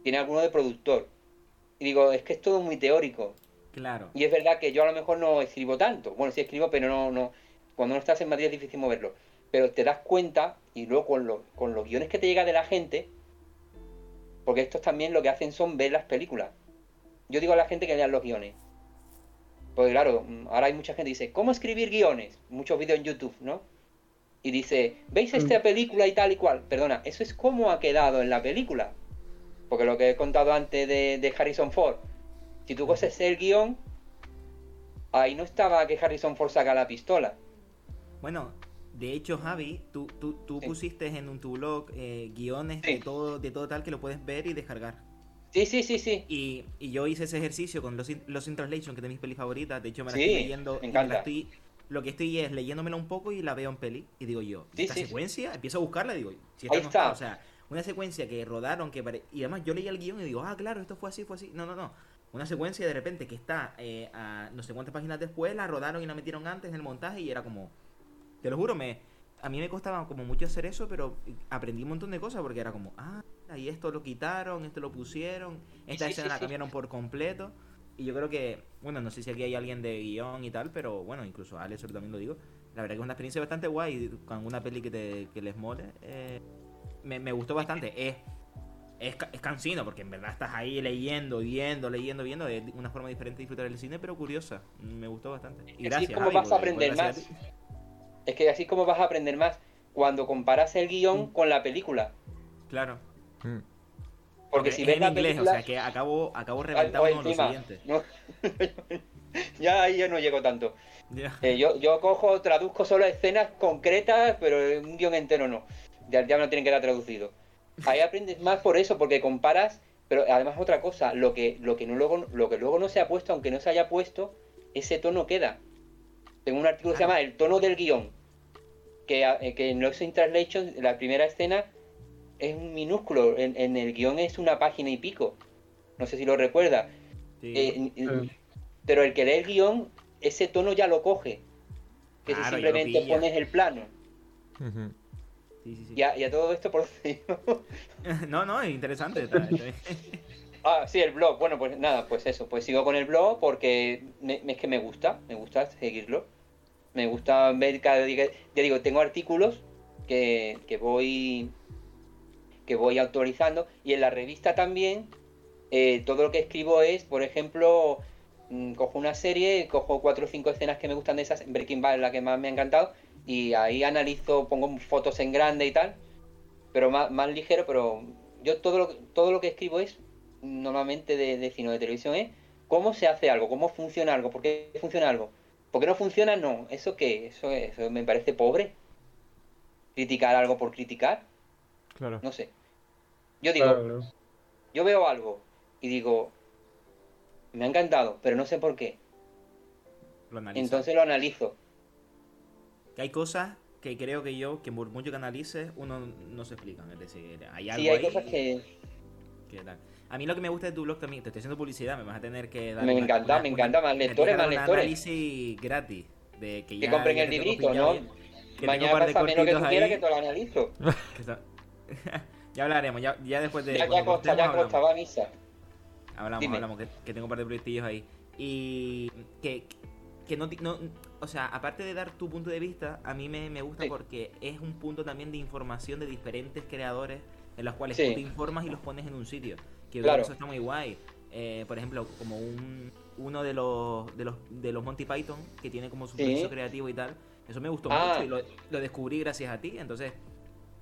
Tiene alguno de productor. Y digo, es que es todo muy teórico. Claro. Y es verdad que yo a lo mejor no escribo tanto. Bueno, sí escribo, pero no, no. Cuando no estás en Madrid es difícil moverlo. Pero te das cuenta, y luego con, lo- con los guiones que te llega de la gente, porque estos también lo que hacen son ver las películas. Yo digo a la gente que lean los guiones. Porque claro, mm, ahora hay mucha gente que dice, ¿cómo escribir guiones? Muchos vídeos en YouTube, ¿no? Y dice, ¿veis esta película y tal y cual? Perdona, eso es cómo ha quedado en la película. Porque lo que he contado antes de, de Harrison Ford, si tú coges el guion, ahí no estaba que Harrison Ford saca la pistola. Bueno, de hecho, Javi, tú, tú, tú Sí. pusiste en tu blog eh, guiones Sí. de, todo, de todo tal que lo puedes ver y descargar. Sí, sí, sí, sí. Y, y yo hice ese ejercicio con los, los in Translation, que es de mis pelis favoritas. De hecho, me la Sí, estoy leyendo. me y la encanta. estoy, lo que estoy es leyéndomela un poco y la veo en peli. Y digo yo, Sí, esta sí, secuencia, empiezo a buscarla y digo, si Ahí esta no está. está. O sea, una secuencia que rodaron, que pare- y además yo leía el guion y digo, ah, claro, esto fue así, fue así. No, no, no. Una secuencia de repente que está eh, a no sé cuántas páginas después, la rodaron y la metieron antes en el montaje y era como. Te lo juro, me, a mí me costaba como mucho hacer eso, pero aprendí un montón de cosas porque era como, ah, y esto lo quitaron, esto lo pusieron, esta Sí, sí, escena la cambiaron por completo. Y yo creo que, bueno, no sé si aquí hay alguien de guion y tal, pero bueno, incluso Alex también lo digo. La verdad que es una experiencia bastante guay con una peli que, te, que les mole. eh, me, me gustó bastante. Es, es, es cansino porque en verdad estás ahí leyendo, viendo, leyendo, viendo. Es una forma diferente de disfrutar el cine, pero curiosa. Me gustó bastante. Y Así es como Javi, vas a aprender más. Es que así es como vas a aprender más cuando comparas el guion con la película. Claro. Mm. Porque si es ves en la inglés, película... o sea que acabo, acabo reventado o con lo siguiente. no. *laughs* ya ahí yo no llego tanto. Eh, yo, yo cojo, traduzco solo escenas concretas, pero un guion entero no. Ya, ya me lo tienen que dar traducido. Ahí aprendes más por eso, porque comparas Pero además otra cosa, lo que, lo que, no luego, lo que luego no se ha puesto, aunque no se haya puesto, ese tono queda. Tengo un artículo que se llama El tono del guion. Que, eh, que en Lost in Translation, la primera escena es un minúsculo. En, en el guion es una página y pico. No sé si lo recuerda. Sí. Eh, Sí. pero el que lee el guion, ese tono ya lo coge. Que si Claro, simplemente pones el plano. Ujú. Sí, sí, sí. Y a, y a todo esto, por *laughs* *laughs* No, no, es interesante. está- está bien. *laughs* Ah, sí, el blog. Bueno, pues nada, pues eso. Pues sigo con el blog porque me- es que me gusta, me gusta seguirlo. Me gusta ver cada día. Ya digo, tengo artículos que, que voy que voy actualizando y en la revista también eh, todo lo que escribo es, por ejemplo, mm, cojo una serie, cojo cuatro o cinco escenas que me gustan de esas, Breaking Bad es la que más me ha encantado y ahí analizo, pongo fotos en grande y tal, pero más, más ligero, pero yo todo lo, todo lo que escribo es normalmente de, de cine o de televisión es cómo se hace algo, cómo funciona algo, por qué funciona algo. ¿Por qué no funciona? No. ¿Eso qué? Eso, eso me parece pobre. Criticar algo por criticar. Claro. No sé. Yo digo, Claro, claro. yo veo algo y digo, me ha encantado, pero no sé por qué. Lo. Entonces lo analizo. Que hay cosas que creo que yo, que por mucho que analices, uno no se explican. Es decir, hay algo Sí, hay ahí cosas que que tal. A mí lo que me gusta de tu blog también, te estoy haciendo publicidad, me vas a tener que dar. me una- encanta, una- me una- encanta, más lectores, que más lectores. análisis gratis. De que, Que ya, compren ya el librito, ¿no? que Mañana pásame lo que tú quieras que te lo analizo. *laughs* *laughs* ya hablaremos, ya, ya después de. Ya, ya costa, ya hablamos. costa, va a misa. Hablamos, Dime. hablamos, que, que tengo un par de proyectillos ahí. Y que, que no, no. O sea, aparte de dar tu punto de vista, a mí me, me gusta Sí. porque es un punto también de información de diferentes creadores en los cuales Sí. tú te informas y los pones en un sitio. Que Claro. eso está muy guay. Eh, por ejemplo, como un, uno de los, de los de los Monty Python que tiene como su Sí. proceso creativo y tal. Eso me gustó Ah. mucho y lo, lo descubrí gracias a ti. Entonces,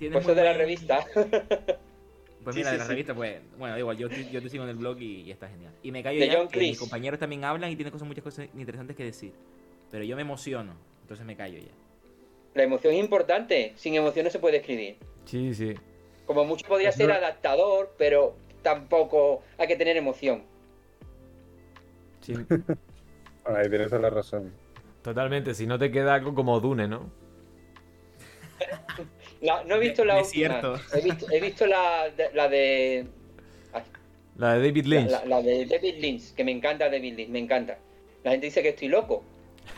tiene Pues muy eso de la revista. *laughs* pues mira, *laughs* sí, de la sí. revista, pues, bueno, da igual, yo, te- yo te sigo en el blog y, y está genial. Y me callo De ya, John que mis compañeros también hablan y tienen cosas, muchas cosas interesantes que decir. Pero yo me emociono, entonces me callo ya. La emoción es importante. Sin emoción no se puede escribir. Sí, sí. Como mucho podría ser no- adaptador, pero tampoco hay que tener emoción. sí. *laughs* Ahí tienes toda la razón. Totalmente. Si no te queda algo como Dune, ¿no? La- no he visto la última. He visto, he visto la, de- la de. ay, La de David Lynch. la- la de David Lynch, que me encanta David Lynch, me encanta. La gente dice que estoy loco.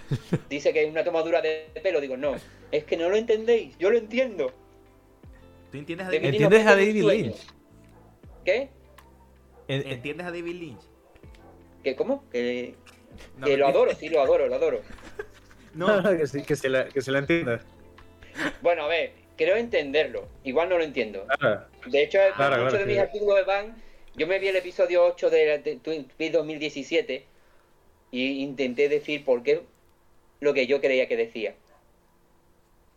*laughs* Dice que es una tomadura de pelo. Digo, no, es que no lo entendéis, yo lo entiendo. ¿Tú entiendes a David ¿Entiendes a David. Lynch? ¿Qué? En- en- ¿Entiendes a David Lynch? ¿Qué cómo? Que, No, que lo adoro, sí, lo adoro, lo adoro. *laughs* No, *laughs* que, sí, que, se la, que se la entienda. Bueno, a ver, creo entenderlo. Igual no lo entiendo. Claro. De hecho, Claro, muchos claro, de sí. mis artículos de van, yo me vi el episodio 8 de, de Twin Peaks 2017 y intenté decir por qué lo que yo creía que decía.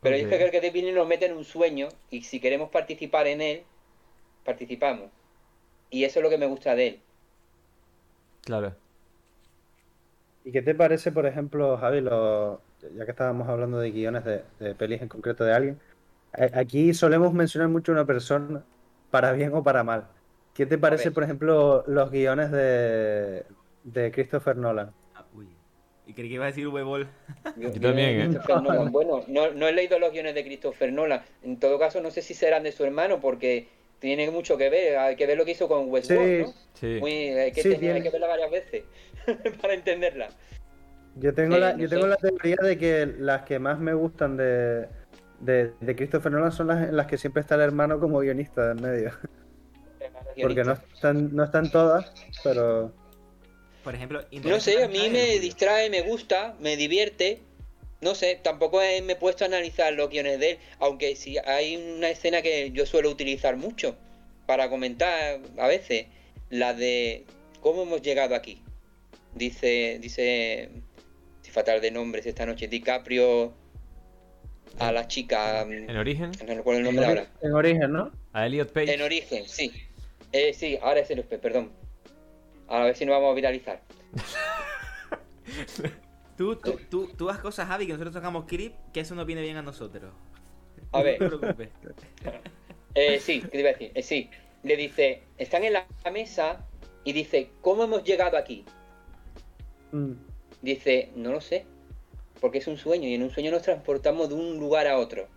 Pero Ok. es que creo que David Lynch nos mete en un sueño y si queremos participar en él, participamos. Y eso es lo que me gusta de él. Claro. ¿Y qué te parece, por ejemplo, Javi, lo- ya que estábamos hablando de guiones de, de pelis en concreto de alguien? Aquí solemos mencionar mucho a una persona, para bien o para mal. ¿Qué te parece, por ejemplo, los guiones de, de Christopher Nolan? Ah, uy. Y creí que iba a decir V-Ball. Yo- también, de ¿eh? Christopher *laughs* Nolan. Bueno, no, no he leído los guiones de Christopher Nolan. En todo caso, no sé si serán de su hermano porque tiene mucho que ver. Hay que ver lo que hizo con Westworld, Sí. ¿no? Sí. Muy, hay, que Sí, tener- hay que verla varias veces *laughs* para entenderla. Yo tengo, Sí, la, no yo sé. tengo la teoría de que las que más me gustan de, de, de Christopher Nolan son las en las que siempre está el hermano como guionista en medio. *laughs* Porque no están, no están todas, pero Por ejemplo, No sé, a mí me distrae. distrae, me gusta, me divierte. No sé, tampoco he- me he puesto a analizar los guiones de él, aunque sí hay una escena que yo suelo utilizar mucho para comentar a veces, la de cómo hemos llegado aquí. Dice, dice, si fatal de nombres esta noche, DiCaprio a la chica, En origen, no recuerdo el nombre ahora. en origen, ¿no? a Elliot Page. En origen, sí. Eh, sí, ahora es el P, perdón. A ver si nos vamos a viralizar. *laughs* Tú, tú, tú, tú haz cosas, Javi, que nosotros sacamos clip, que eso nos viene bien a nosotros. A ver. *laughs* No te preocupes. *laughs* Eh, sí, ¿qué te iba a decir? Eh, sí. le dice, están en la mesa y dice, ¿cómo hemos llegado aquí? Mm. Dice, no lo sé, porque es un sueño y en un sueño nos transportamos de un lugar a otro.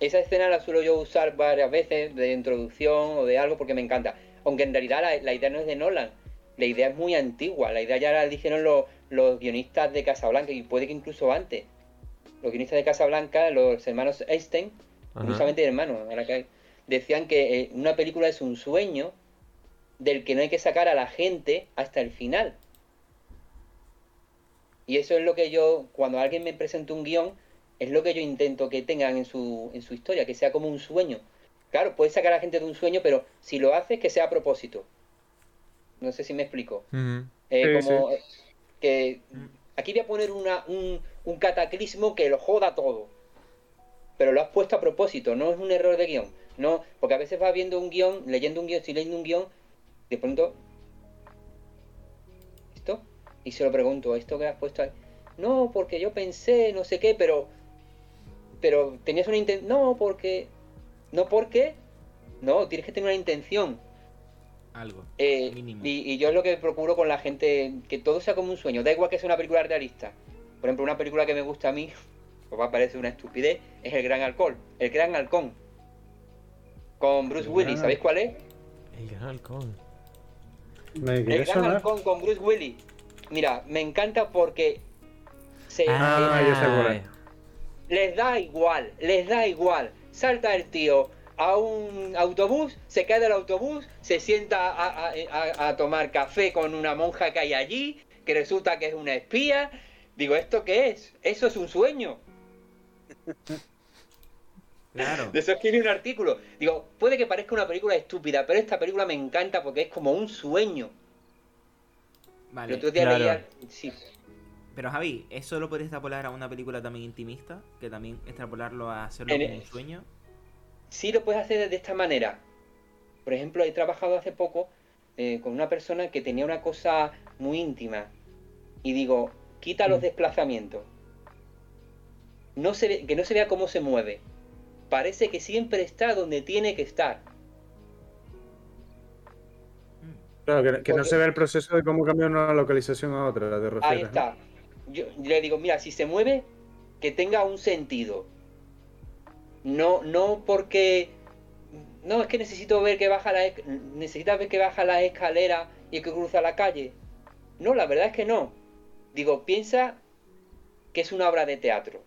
Esa escena la suelo yo usar varias veces de introducción o de algo porque me encanta. Aunque en realidad la, la idea no es de Nolan, la idea es muy antigua, la idea ya la dijeron los, los guionistas de Casablanca y puede que incluso antes. Los guionistas de Casablanca, los hermanos Einstein, Ajá. curiosamente hermanos, decían que eh, una película es un sueño del que no hay que sacar a la gente hasta el final. Y eso es lo que yo, cuando alguien me presenta un guion, es lo que yo intento que tengan en su, en su historia, que sea como un sueño. Claro, puedes sacar a la gente de un sueño, pero si lo haces, que sea a propósito. No sé si me explico. Eh, Sí, como eh, que aquí voy a poner una, un, un cataclismo que lo joda todo. Pero lo has puesto a propósito, no es un error de guion. No, porque a veces vas viendo un guion, leyendo un guion, estoy leyendo un guion, de pronto. Y se lo pregunto, ¿esto que has puesto ahí? No, porque yo pensé, no sé qué, pero. Pero tenías una intención. No, porque. No, porque. No, tienes que tener una intención. Algo. Eh, Mínimo. y, y yo es lo que procuro con la gente, que todo sea como un sueño. Da igual que sea una película realista. Por ejemplo, una película que me gusta a mí, *laughs* pues va a parecer una estupidez, es El Gran Alcohol. El Gran Halcón. Con Bruce El Willis. Gran ¿Sabéis cuál es? El gran halcón. Me El Gran sonar. Halcón con Bruce Willis. Mira, me encanta porque se, Ah, les da igual, les da igual. Salta el tío a un autobús, se cae del autobús, se sienta a, a- a- a tomar café con una monja que hay allí, que resulta que es una espía. Digo, ¿esto qué es? Eso es un sueño. Claro. De eso escribí un artículo. Digo, puede que parezca una película estúpida, pero esta película me encanta porque es como un sueño. Vale. El otro día claro. leía... Sí, Pero Javi, ¿eso lo puedes extrapolar a una película también intimista? Que también extrapolarlo a hacerlo En como el- un sueño. sí lo puedes hacer de esta manera. Por ejemplo, he trabajado hace poco eh, con una persona que tenía una cosa muy íntima. Y digo, quita los Mm. desplazamientos. No se ve- que no se vea cómo se mueve. Parece que siempre está donde tiene que estar. Claro, que, que no se ve el proceso de cómo cambia una localización a otra, refieres, Ahí ¿no? está. Yo le digo, mira, si se mueve, que tenga un sentido. No, no porque. No, es que necesito ver que baja la. Necesitas ver que baja la escalera y que cruza la calle. No, la verdad es que no. Digo, piensa que es una obra de teatro.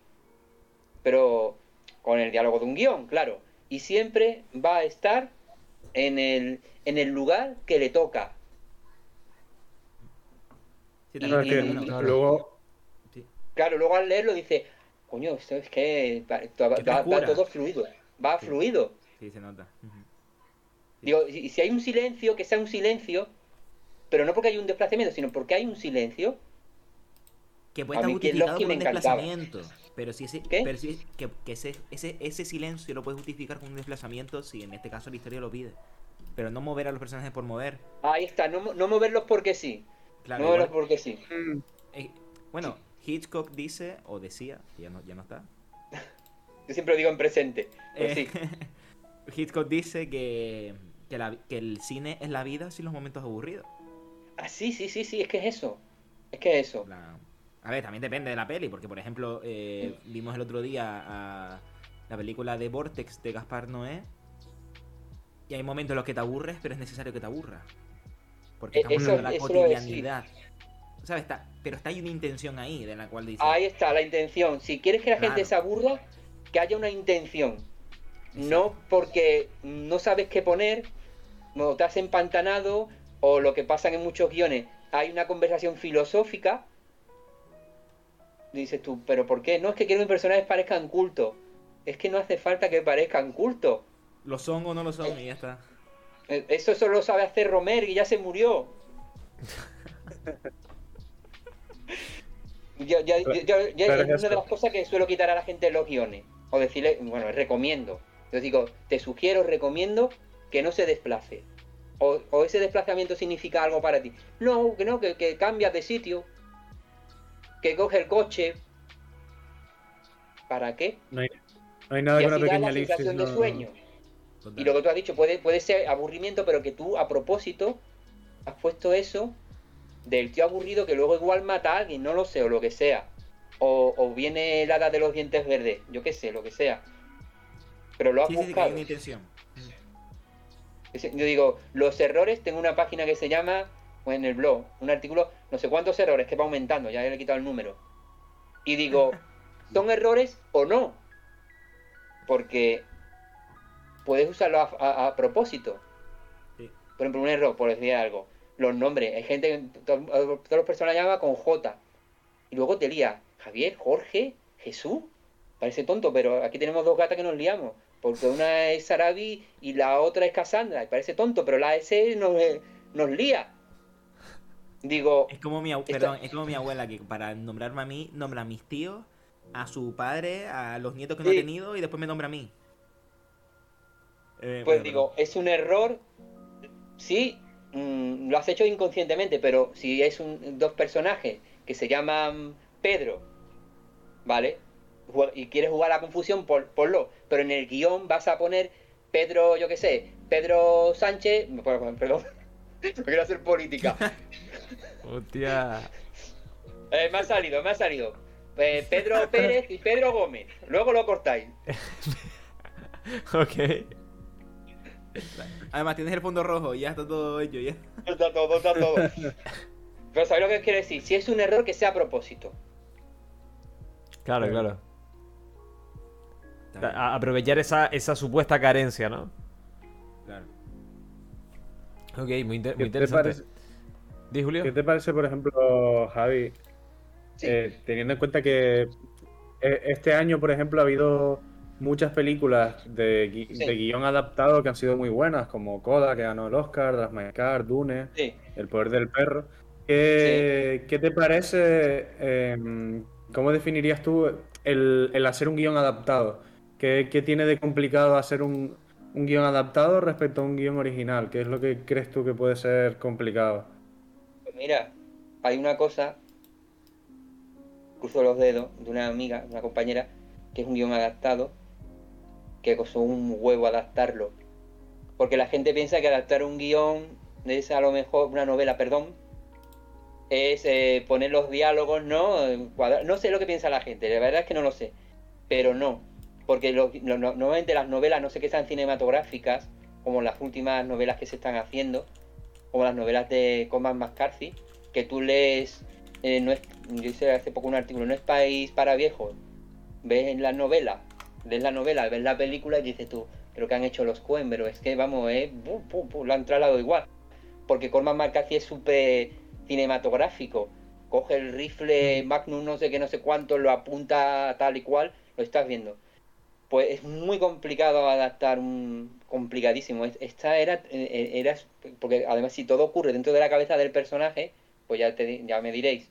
Pero con el diálogo de un guion, claro. Y siempre va a estar en el, en el lugar que le toca. Sí, Y- Claro, que luego. Claro, luego al leerlo dice, coño, esto es que va, va- va- va todo fluido, va Sí. fluido. Sí, se nota. Digo, y si hay un silencio, que sea un silencio, pero no porque hay un desplazamiento, sino porque hay un silencio. Que puede estar me un encantaba. desplazamiento. Pero si ese, ¿Qué? pero si- que, que ese, ese, ese silencio lo puedes justificar con un desplazamiento si en este caso la historia lo pide. Pero no mover a los personajes por mover. Ahí está, no, no moverlos porque sí. Claro, no moverlos igual- porque sí. eh, bueno, Hitchcock dice, o decía, ya no, ya no está. *laughs* Yo siempre lo digo en presente. Pero Eh, sí. *laughs* Hitchcock dice que, que, la- que el cine es la vida sin los momentos aburridos. Ah, sí, sí, sí, sí, es que es eso. Es que es eso. La- A ver, también depende de la peli, porque por ejemplo, eh, vimos el otro día a la película de Vortex de Gaspar Noé. Y hay momentos en los que te aburres, pero es necesario que te aburras. Porque Eh, estamos eso- hablando de la cotidianidad. ¿Sabes? Está, pero está hay una intención ahí de la cual dice. Ahí está la intención. Si quieres que la gente se aburra, que haya una intención. Exacto. No porque no sabes qué poner, o te has empantanado, o lo que pasa en muchos guiones, hay una conversación filosófica. Dices tú, ¿pero por qué? No es que quiero que mis personajes parezcan cultos. Es que no hace falta que parezcan cultos. ¿Lo son o no lo son? Y ya está. Eh, Eso solo lo sabe hacer Romer y ya se murió. *laughs* Yo, yo- yo- yo- yo- Claro, es una de las cosas que suelo quitar a la gente en los guiones. O decirle, bueno, recomiendo. Yo digo, te sugiero, recomiendo que no se desplace. O, o ese desplazamiento significa algo para ti. No, que no, que, que cambias de sitio. Que coge el coche. ¿Para qué? no hay, no hay nada y que una da la sensación de no- sueño. Y lo que tú has dicho puede, puede ser aburrimiento, pero que tú a propósito has puesto eso del tío aburrido que luego igual mata a alguien, no lo sé, o lo que sea. O, o viene el hada de los dientes verdes, yo qué sé, lo que sea. Pero lo has Sí, sí, sí, que buscado. hay una intención. Ese- Yo digo, los errores, tengo una página que se llama, o en el blog, un artículo, no sé cuántos errores, que va aumentando, ya le he quitado el número. Y digo, *laughs* ¿son errores o no? Porque puedes usarlo a, a- a propósito. Sí. Por ejemplo, un error, por decir algo. Los nombres, hay gente, que to- todas las personas llaman con J. Y luego te lía, Javier, Jorge, Jesús. Parece tonto, pero aquí tenemos dos gatas que nos liamos. Porque una es Sarabi y la otra es Cassandra. Y parece tonto, pero la S nos, nos lía. Digo, Es como mi, abue- Esto- perdón, es como mi abuela que para nombrarme a mí, nombra a mis tíos, a su padre, a los nietos que no ha tenido y después me nombra a mí. Eh, pues bueno, digo, es un error. Sí, mm, lo has hecho inconscientemente, pero si es un, dos personajes que se llaman Pedro, ¿vale? Y quieres jugar a la confusión, por, ponlo. Pero en el guion vas a poner Pedro, yo qué sé, Pedro Sánchez. *laughs* Perdón, perdón. no quiero hacer política. *laughs* Hostia. Eh, me ha salido, me ha salido. Eh, Pedro *laughs* Pérez y Pedro Gómez. Luego lo cortáis. *laughs* Ok. Además tienes el fondo rojo, ya está todo hecho ya. Está todo, está todo. Pero ¿sabéis lo que quiero decir? Si es un error, que sea a propósito. Claro, Sí. claro. A- aprovechar esa, esa supuesta carencia, ¿no? claro. Ok, muy, inter- ¿Qué muy te interesante. parece- ¿Di, Julio? ¿Qué te parece, por ejemplo, Javi, Sí. eh, teniendo en cuenta que eh, este año, por ejemplo, ha habido muchas películas de, gui- Sí. de guion adaptado que han sido muy buenas, como Coda, que ganó el Oscar, Car, Dune, Sí. El Poder del Perro. ¿Qué, qué te parece? em, ¿Cómo definirías tú el, el hacer un guion adaptado? ¿Qué, qué tiene de complicado hacer un, un guion adaptado respecto a un guion original? ¿Qué es lo que crees tú que puede ser complicado? Mira, hay una cosa, cruzo los dedos, de una amiga, una compañera, que es un guion adaptado, que costó un huevo adaptarlo. Porque la gente piensa que adaptar un guion es a lo mejor una novela, perdón, es eh, poner los diálogos, ¿no? No sé lo que piensa la gente, la verdad es que no lo sé. Pero no, porque lo- lo- no- normalmente las novelas, no sé qué sean cinematográficas, como las últimas novelas que se están haciendo, como las novelas de Cormac McCarthy, que tú lees, eh, no es, yo hice hace poco un artículo, no es país para viejos, ves en la novela, lees la novela, ves la película y dices tú, pero que han hecho los Coen, pero es que vamos, eh, lo han trasladado igual, porque Cormac McCarthy es súper cinematográfico, coge el rifle Magnum no sé qué, no sé cuánto, lo apunta tal y cual, lo estás viendo. Pues es muy complicado adaptar un complicadísimo. Es- Esta era, eh, era porque además si todo ocurre dentro de la cabeza del personaje, pues ya te, di- ya me diréis.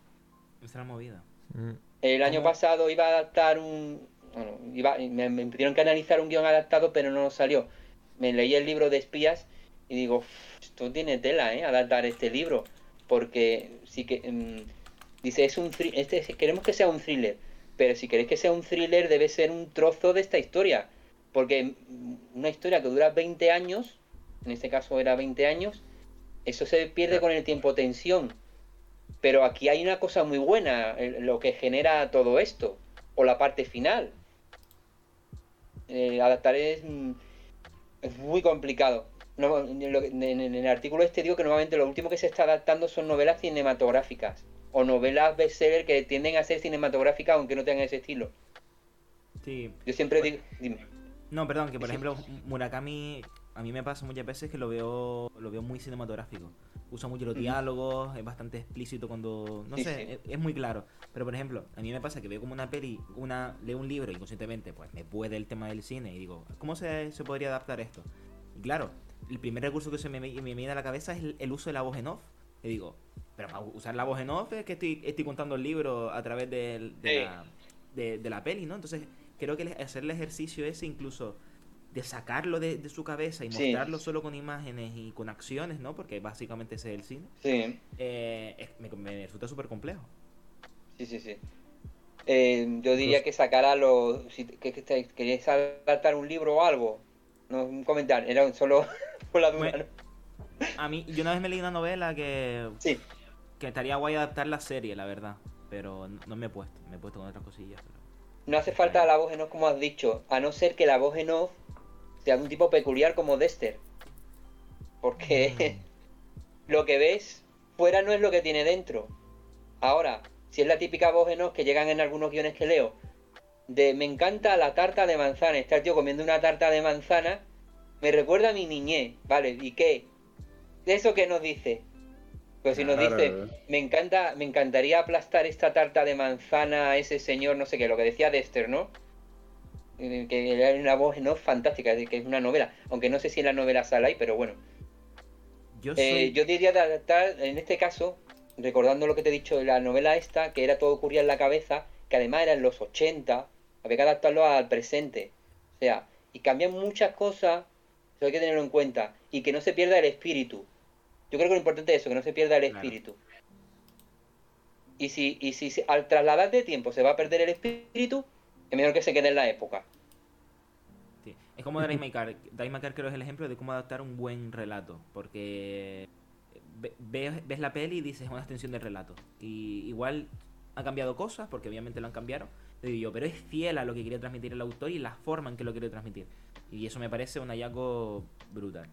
La movida. Mm. El año ¿Cómo? pasado iba a adaptar un, bueno, iba, me, me pidieron que analizar un guion adaptado, pero no salió. Me leí el libro de espías y digo, "Uf, esto tiene tela, ¿eh? Adaptar este libro, porque sí que mm, dice es un este es- queremos que sea un thriller, pero si queréis que sea un thriller debe ser un trozo de esta historia, porque una historia que dura 20 años, en este caso era 20 años, eso se pierde con el tiempo tensión. Pero aquí hay una cosa muy buena, lo que genera todo esto, o la parte final. Eh, adaptar es, mm, es muy complicado. No, en el artículo este digo que normalmente lo último que se está adaptando son novelas cinematográficas o novelas bestseller que tienden a ser cinematográficas aunque no tengan ese estilo. Sí. Yo siempre digo, dime. No, perdón, que por ejemplo Murakami a mí me pasa muchas veces que lo veo lo veo muy cinematográfico. Usa mucho los diálogos, es bastante explícito cuando no Sí, sé, sí. Es, es muy claro. Pero por ejemplo, a mí me pasa que veo como una peli, una leo un libro y conscientemente pues me puede el tema del cine y digo, ¿cómo se, se podría adaptar esto? Y claro, el primer recurso que se me, me viene a la cabeza es el, el uso de la voz en off. Y digo, pero para usar la voz en off es que estoy, estoy contando el libro a través de, Sí. la, de, de la peli, ¿no? Entonces, creo que hacer el ejercicio ese incluso de sacarlo de, de su cabeza y Sí. mostrarlo solo con imágenes y con acciones, ¿no? Porque básicamente ese es el cine. Sí, eh, es- me, me resulta súper complejo. sí, sí, sí. Eh, yo diría que sacara los... Si que, que te- queréis adaptar un libro o algo, No, un comentario, era solo *laughs* por la duda. Bueno. ¿no? A mí, yo una vez me leí una novela que, Sí, que estaría guay adaptar la serie, la verdad. Pero no, me he puesto, me he puesto con otras cosillas. pero- no hace falta la voz en off como has dicho, a no ser que la voz en off sea de un tipo peculiar como Dexter. Porque *laughs* lo que ves fuera no es lo que tiene dentro. Ahora, si es la típica voz en off que llegan en algunos guiones que leo, de me encanta la tarta de manzana, estar yo comiendo una tarta de manzana, me recuerda a mi niñez, ¿vale? ¿Y qué? ¿De eso que nos dice? Pues si nos Claro. dice, me encanta, me encantaría aplastar esta tarta de manzana a ese señor, no sé qué, lo que decía Dexter, ¿no? Eh, Que era una voz off fantástica, que es una novela, aunque no sé si en la novela sale ahí, pero bueno. Yo soy... Eh, yo diría de adaptar, en este caso, recordando lo que te he dicho de la novela esta, que era todo ocurría en la cabeza, que además era en los 80, había que adaptarlo al presente. O sea, y cambian muchas cosas, eso hay que tenerlo en cuenta, y que no se pierda el espíritu. Yo creo que lo importante es eso, que no se pierda el Claro. espíritu. Y si, y si al trasladar de tiempo se va a perder el espíritu, es mejor que se quede en la época. Sí. Es como My Car creo que es el ejemplo de cómo adaptar un buen relato. Porque ve- ves, ves la peli y dices es una extensión del relato. Y igual ha cambiado cosas, porque obviamente lo han cambiado. digo yo, pero es fiel a lo que quería transmitir el autor y la forma en que lo quiere transmitir. Y eso me parece un hallazgo brutal.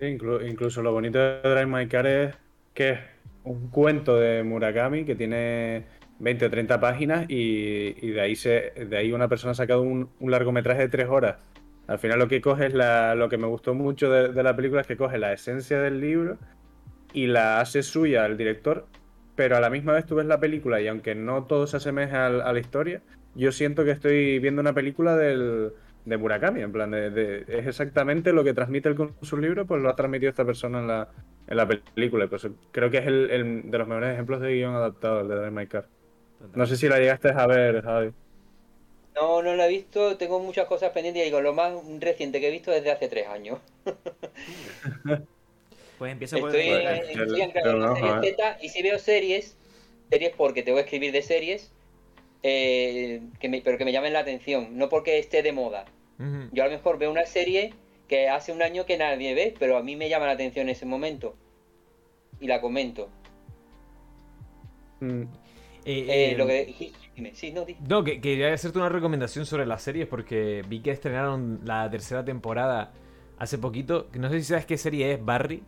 Inclu- incluso lo bonito de Drive My Car es que es un cuento de Murakami que tiene 20 o 30 páginas y, y de, ahí se, de ahí una persona ha sacado un, largometraje de 3 horas. Al final lo que coge es la, lo que me gustó mucho de, la película es que coge la esencia del libro y la hace suya al director, pero a la misma vez tú ves la película y aunque no todo se asemeja al- a la historia, yo siento que estoy viendo una película del, de Murakami, en plan, de, de- es exactamente lo que transmite él con sus libros, pues lo ha transmitido esta persona en la, en la película. Pues creo que es el, el de los mejores ejemplos de guion adaptado, el de Drive My Car. No sé si la llegaste a ver, Javi. No, no lo he visto, tengo muchas cosas pendientes y digo, lo más reciente que he visto desde hace tres años. *laughs* Pues empieza por... Estoy, Pues, en- el- estoy en la no, serie joder. Z y si veo series, series porque tengo que escribir de series, eh, que me- pero que me llamen la atención, no porque esté de moda. Yo a lo mejor veo una serie que hace un año que nadie ve, pero a mí me llama la atención en ese momento. Y la comento. Mm, Eh, Eh, eh, lo que sí, dime, sí, no. No, que quería hacerte una recomendación sobre las series porque vi que estrenaron la tercera temporada hace poquito. No sé si sabes qué serie es, Barry.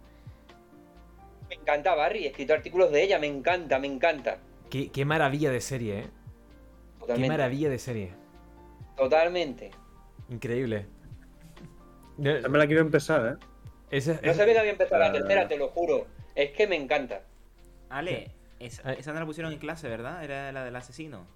Me encanta Barry, he escrito artículos de ella, me encanta, me encanta. Qué, qué maravilla de serie, ¿eh? Qué maravilla de serie. Totalmente. Increíble. No, ya me la quiero empezar, ¿eh? No sabía que había empezado la tercera, te lo juro. Es que me encanta. Ale, esa, esa no la pusieron en clase, ¿verdad? Era la del asesino.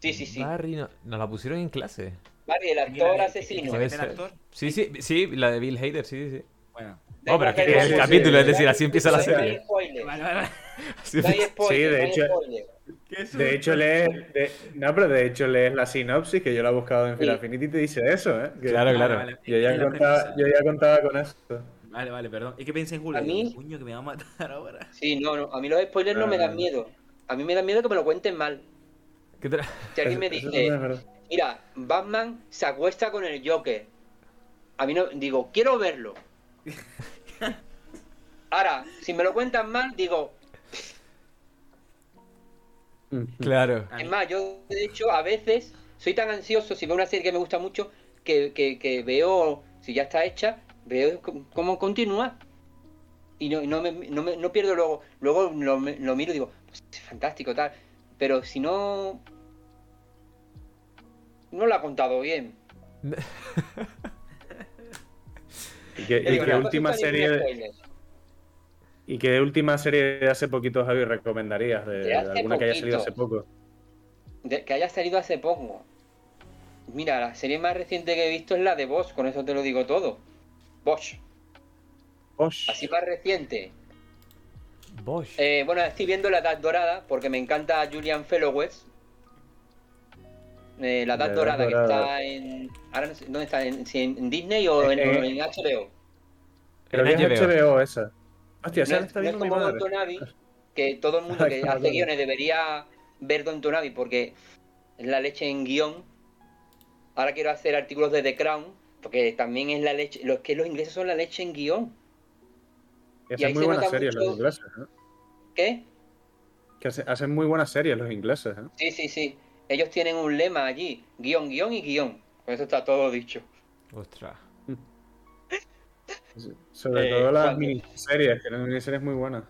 Sí, sí, sí. Barry no- nos la pusieron en clase. Barry, el actor que- asesino. el ser. actor. Sí, sí, sí, la de Bill Hader, sí, sí. Bueno. Oh, pero que es el el capítulo, es decir, así empieza la No hay serie. spoiler. Vale, vale, No spoiler, de no hay hecho- spoiler. De hecho, lees. de- no, pero de hecho lees la sinopsis que yo la he buscado en Sí. Final Affinity y te dice eso, ¿eh? Que Claro, claro. Vale, vale. Yo ya, contaba, yo ya contaba con eso. Vale, vale, perdón. Es que pensé en Julio. A mí- Coño, que me va a matar *laughs* ahora. Sí, no, no, a mí los spoilers no me dan Ah. miedo. A mí me dan miedo que me lo cuenten mal. ¿Qué tra- Si alguien me dice, es mira, Batman se acuesta con el Joker. A mí no, digo, quiero verlo. *laughs* Ahora, si me lo cuentan mal, digo. Claro. Es más, yo de hecho a veces soy tan ansioso si veo una serie que me gusta mucho que, que- que veo, si ya está hecha, veo cómo continúa. Y no, y no, me, no, me- no pierdo luego, luego lo, lo miro y digo, pues, es fantástico, tal. Pero si no, no lo ha contado bien. *laughs* ¿Y qué, Yo y digo, qué no, última serie. Y qué última serie de hace poquito Javi recomendarías de, De alguna que haya salido hace poco? De- que haya salido hace poco. Mira, la serie más reciente que he visto es la de Bosch, con eso te lo digo todo. Bosch, Osh. así más reciente. Bosch. Eh, bueno, estoy viendo La Edad Dorada porque me encanta Julian Fellowes. Eh, la Edad La Dorada, que está en. Ahora no sé, ¿dónde está? ¿En, si en- Disney o en, Eh, en HBO? Creo que HBO esa. Hostia, No está no es como. Don Navi, que todo el mundo *laughs* que hace guiones debería ver Don Navi porque es la leche en guion. Ahora quiero hacer artículos de The Crown Porque también es la leche, los que los ingleses son la leche en guion. Y Y hacen muy se buenas series mucho- los ingleses, ¿eh? ¿Qué? Que hace- hacen muy buenas series los ingleses, ¿eh? Sí, sí, sí. Ellos tienen un lema allí, guion, guion y guion. Con eso está todo dicho. Ostras. *laughs* Sobre Eh, todo las cuando- miniseries, que las miniseries muy buenas.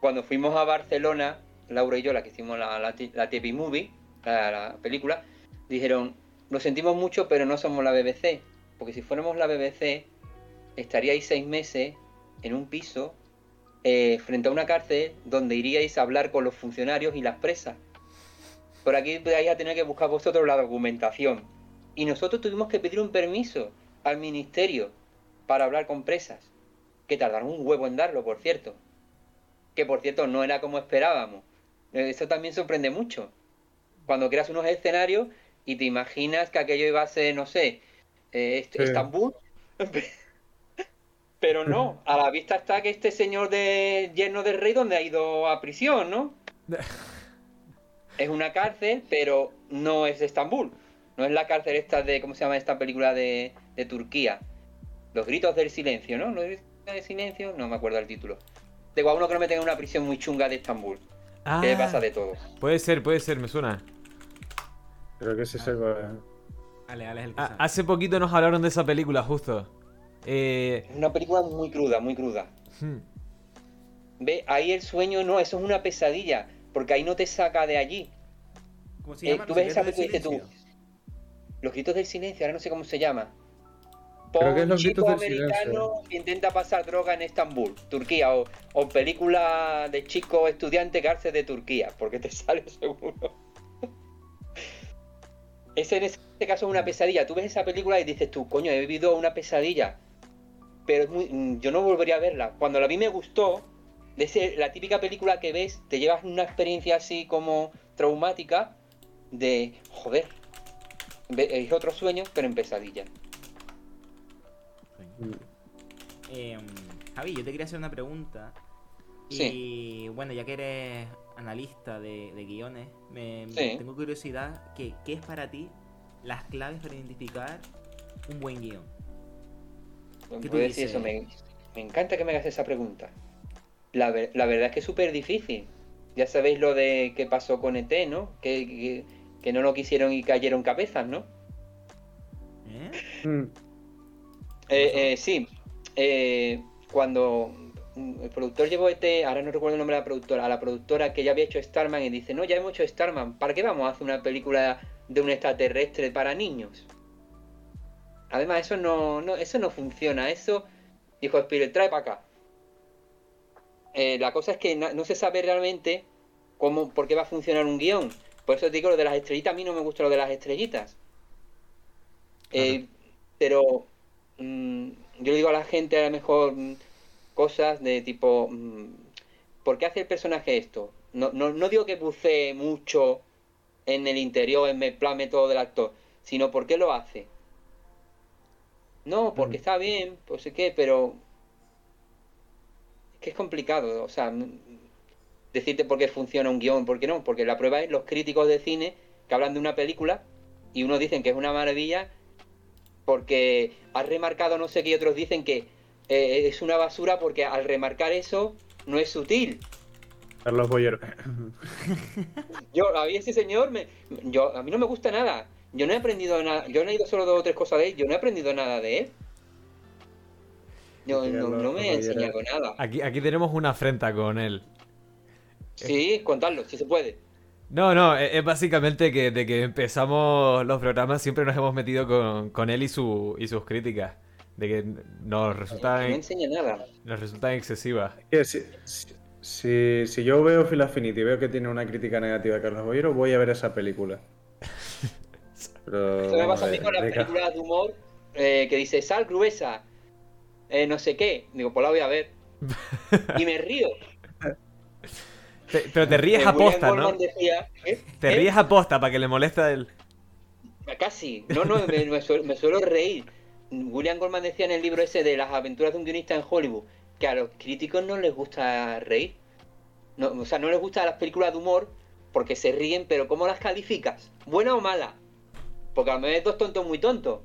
Cuando fuimos a Barcelona, Laura y yo, la que hicimos la, la, la TV Movie, la, la película, dijeron, lo sentimos mucho, pero no somos la BBC. Porque si fuéramos la BBC, estaríais seis meses en un piso eh, frente a una cárcel donde iríais a hablar con los funcionarios y las presas. Por aquí vais a tener que buscar vosotros la documentación. Y nosotros tuvimos que pedir un permiso al ministerio para hablar con presas. Que tardaron un huevo en darlo, por cierto. Que por cierto no era como esperábamos. Eso también sorprende mucho. Cuando creas unos escenarios y te imaginas que aquello iba a ser, no sé, eh, est- Sí. Estambul. *laughs* Pero no, a la vista está que este señor de yerno del rey donde ha ido a prisión, ¿no? *laughs* Es una cárcel, pero no es Estambul. No es la cárcel esta de, ¿cómo se llama esta película de, de Turquía? Los gritos del silencio, ¿no? Los gritos del silencio, no me acuerdo el título. De igual uno que lo meten en una prisión muy chunga de Estambul. Ah, Que le pasa de todo. Puede ser, puede ser, me suena. Creo que sí se va. Ale, Ale es el que Ah, hace poquito nos hablaron de esa película, justo. Eh, Es una película muy cruda, muy cruda. hmm, Ve, ahí el sueño no, eso es una pesadilla. Porque ahí no te saca de allí. ¿Cómo se eh, llama? tú Los ves esa película y dices silencio. Los gritos del silencio, ahora no sé cómo se llama. Es un chico americano que intenta pasar droga en Estambul, Turquía, o, o película de chico estudiante cárcel de Turquía, porque te *laughs* sale seguro. Ese en este caso es una pesadilla. Tú ves esa película y dices tú, coño, he vivido una pesadilla. Pero es muy, mm, yo no volvería a verla. Cuando la vi me gustó. De la típica película que ves, te llevas una experiencia así como traumática de, joder, es otro sueño, pero en pesadilla. Eh, Javi, yo te quería hacer una pregunta. Y bueno, ya que eres analista de, de guiones, me, Sí. tengo curiosidad, que, ¿qué es para ti las claves para identificar un buen guion? ¿Me ¿Qué tú decir dices? eso? Me, me encanta que me hagas esa pregunta. La, ver- la verdad es que es súper difícil. Ya sabéis lo de qué pasó con ET, ¿no? Que, que, que no lo quisieron y cayeron cabezas, ¿no? ¿Eh? Eh, eh, sí. Eh, cuando mm, el productor llevó ET, ahora no recuerdo el nombre de la productora, a la productora que ya había hecho Starman y dice, no, ya hemos hecho Starman, ¿para qué vamos a hacer una película de un extraterrestre para niños? Además, eso no, no, eso no funciona, eso, dijo Spielberg, trae para acá. Eh, la cosa es que no se sabe realmente cómo, por qué va a funcionar un guion. Por eso te digo lo de las estrellitas, a mí no me gusta lo de las estrellitas. Eh, pero mm, yo le digo a la gente a lo mejor mm, cosas de tipo, mm, ¿por qué hace el personaje esto? No, no, no digo que bucee mucho en el interior, en el plan método del actor, sino por qué lo hace. No, porque está bien, pues sé qué, pero es que es complicado, o sea, mm, decirte por qué funciona un guion, por qué no, porque la prueba es los críticos de cine que hablan de una película y unos dicen que es una maravilla porque ha remarcado no sé qué y otros dicen que eh, es una basura porque al remarcar eso no es sutil. Carlos Boyer. Yo, a mí ese señor, me, yo, a mí no me gusta nada. Yo no he aprendido nada, yo no he leído solo dos o tres cosas de él, yo no he aprendido nada de él. Yo no, no me ha enseñado nada. aquí, aquí tenemos una afrenta con él. Sí, contarlo, si se puede. No, no, e- es, básicamente que de que empezamos los programas siempre nos hemos metido con, con él y, su, y sus críticas. De que nos No resultan, me enseña nada. nos resultan excesivas. Que si, si, si- yo veo Phil Affinity y veo que tiene una crítica negativa a Carlos Boyero, voy a ver esa película. *laughs* Pero, Eso me pasa a mí de- con las películas de humor eh, que dice sal gruesa, eh, no sé qué. Digo, pues la voy a ver. *laughs* Y me río. *laughs* Te- pero te ríes a posta, ¿no? Decía, ¿eh? Te ¿Eh? ríes a posta para que le moleste a él. Casi. No, no, me, me suelo, me suelo reír. William Goldman decía en el libro ese de las aventuras de un guionista en Hollywood que a los críticos no les gusta reír. No, o sea, no les gustan las películas de humor porque se ríen, pero ¿cómo las calificas? ¿Buena o mala? Porque a lo mejor es dos tontos muy tontos.